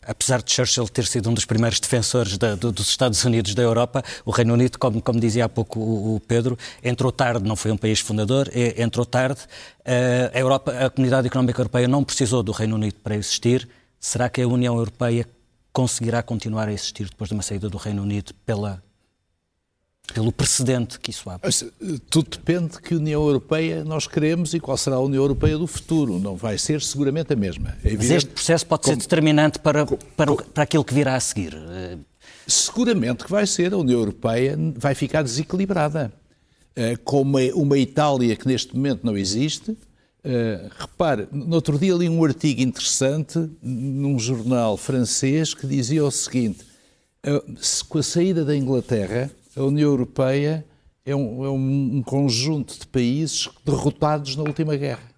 apesar de Churchill ter sido um dos primeiros defensores da, do, dos Estados Unidos da Europa, o Reino Unido, como, como dizia há pouco o, o, Pedro, entrou tarde, não foi um país fundador, entrou tarde. Uh, a, Europa, a Comunidade Económica Europeia não precisou do Reino Unido para existir. Será que a União Europeia conseguirá continuar a existir depois de uma saída do Reino Unido pela pelo precedente que isso abre? Tudo depende de que União Europeia nós queremos e qual será a União Europeia do futuro. Não vai ser seguramente a mesma. É Mas este processo pode como, ser determinante para, para, para aquilo que virá a seguir? Seguramente que vai ser. A União Europeia vai ficar desequilibrada. Eh, com uma, uma Itália que neste momento não existe. Repare, no outro dia li um artigo interessante num jornal francês que dizia o seguinte: se, com a saída da Inglaterra, a União Europeia é um, é um conjunto de países derrotados na última guerra.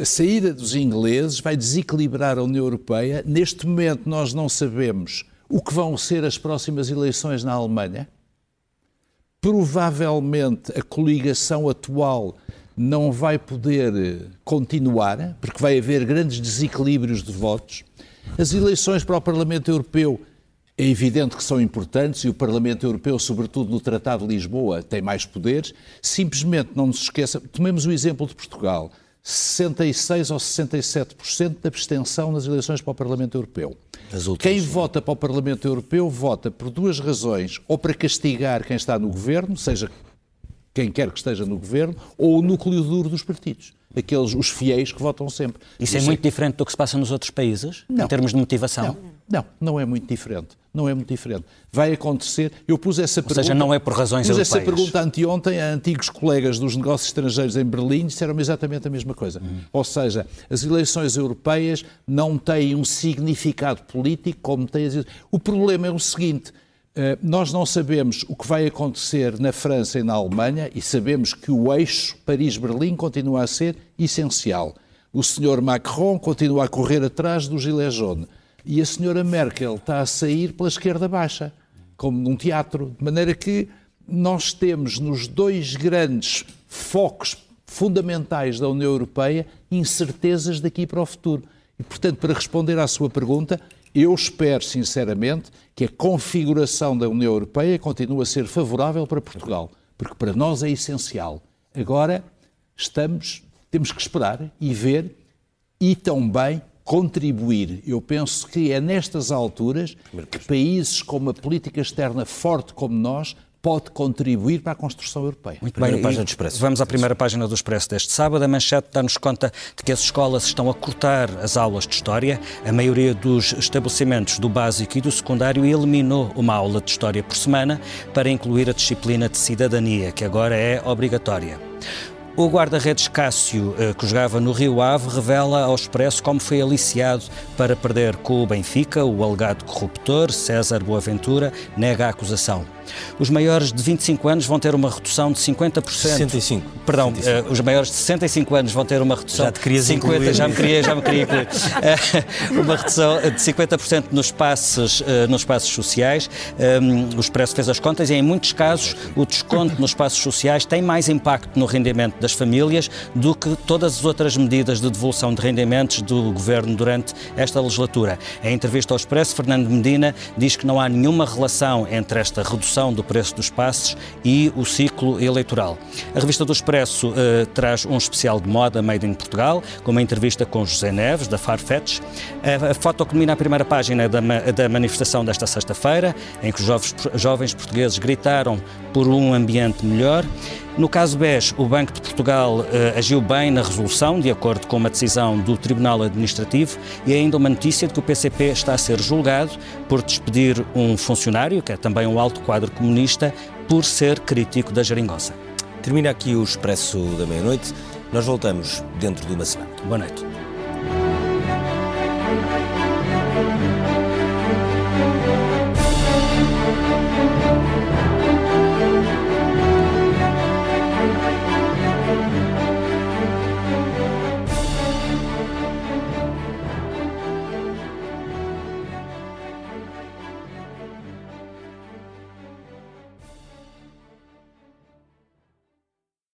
a saída dos ingleses vai desequilibrar a União Europeia. Neste momento, nós não sabemos o que vão ser as próximas eleições na Alemanha. Provavelmente a coligação atual não vai poder continuar, porque vai haver grandes desequilíbrios de votos. As eleições para o Parlamento Europeu é evidente que são importantes e o Parlamento Europeu, sobretudo no Tratado de Lisboa, tem mais poderes. Simplesmente não nos esqueça, tomemos o exemplo de Portugal. 66 ou 67% de abstenção nas eleições para o Parlamento Europeu. Quem vota para o Parlamento Europeu vota por duas razões, ou para castigar quem está no governo, seja quem quer que esteja no governo, ou o núcleo duro dos partidos aqueles, os fiéis que votam sempre. Isso, é muito diferente do que se passa nos outros países, não. em termos de motivação? Não, não, não é muito diferente. Não é muito diferente. Vai acontecer. Eu pus essa Ou pergunta. seja, não é por razões pus europeias. essa pergunta anteontem a antigos colegas dos negócios estrangeiros em Berlim disseram exatamente a mesma coisa. Uhum. Ou seja, as eleições europeias não têm um significado político como têm as. O problema é o seguinte: eh, nós não sabemos o que vai acontecer na França e na Alemanha e sabemos que o eixo Paris-Berlim continua a ser essencial. O senhor Macron continua a correr atrás do Gilet jaune e a senhora Merkel está a sair pela esquerda baixa, como num teatro, de maneira que nós temos nos dois grandes focos fundamentais da União Europeia incertezas daqui para o futuro. E, portanto, para responder à sua pergunta, eu espero, sinceramente, que a configuração da União Europeia continue a ser favorável para Portugal, porque para nós é essencial. Agora, estamos, temos que esperar e ver e também contribuir. Eu penso que é nestas alturas que países com uma política externa forte como nós pode contribuir para a construção europeia. Muito bem, página do Expresso. vamos à primeira página do Expresso deste sábado. A manchete dá-nos conta de que as escolas estão a cortar as aulas de História. A maioria dos estabelecimentos do básico e do secundário eliminou uma aula de História por semana para incluir a disciplina de cidadania, que agora é obrigatória. O guarda-redes Cássio, eh, que jogava no Rio Ave, revela ao Expresso como foi aliciado para perder com o Benfica. O alegado corruptor, César Boaventura, nega a acusação. Os maiores de 25 anos vão ter uma redução de 50%. 65. Perdão, 65. Uh, os maiores de 65 anos vão ter uma redução já te de 50, incluir. já me queria, já me queria incluir. Uh, uma redução de 50% nos passos, uh, nos passos sociais. Um, o Expresso fez as contas e em muitos casos o desconto nos passos sociais tem mais impacto no rendimento das famílias do que todas as outras medidas de devolução de rendimentos do governo durante esta legislatura. Em entrevista ao Expresso, Fernando Medina diz que não há nenhuma relação entre esta redução redução do preço dos passes e o ciclo eleitoral. A revista do Expresso uh, traz um especial de moda made in Portugal, com uma entrevista com José Neves, da Farfetch. A, a foto culmina a primeira página da, da manifestação desta sexta-feira, em que os jovens, jovens portugueses gritaram por um ambiente melhor. No caso BES, o Banco de Portugal uh, agiu bem na resolução, de acordo com uma decisão do Tribunal Administrativo, e ainda uma notícia de que o PCP está a ser julgado por despedir um funcionário, que é também um alto quadro comunista, por ser crítico da geringonça. Termina aqui o Expresso da Meia-Noite. Nós voltamos dentro de uma semana. Boa noite.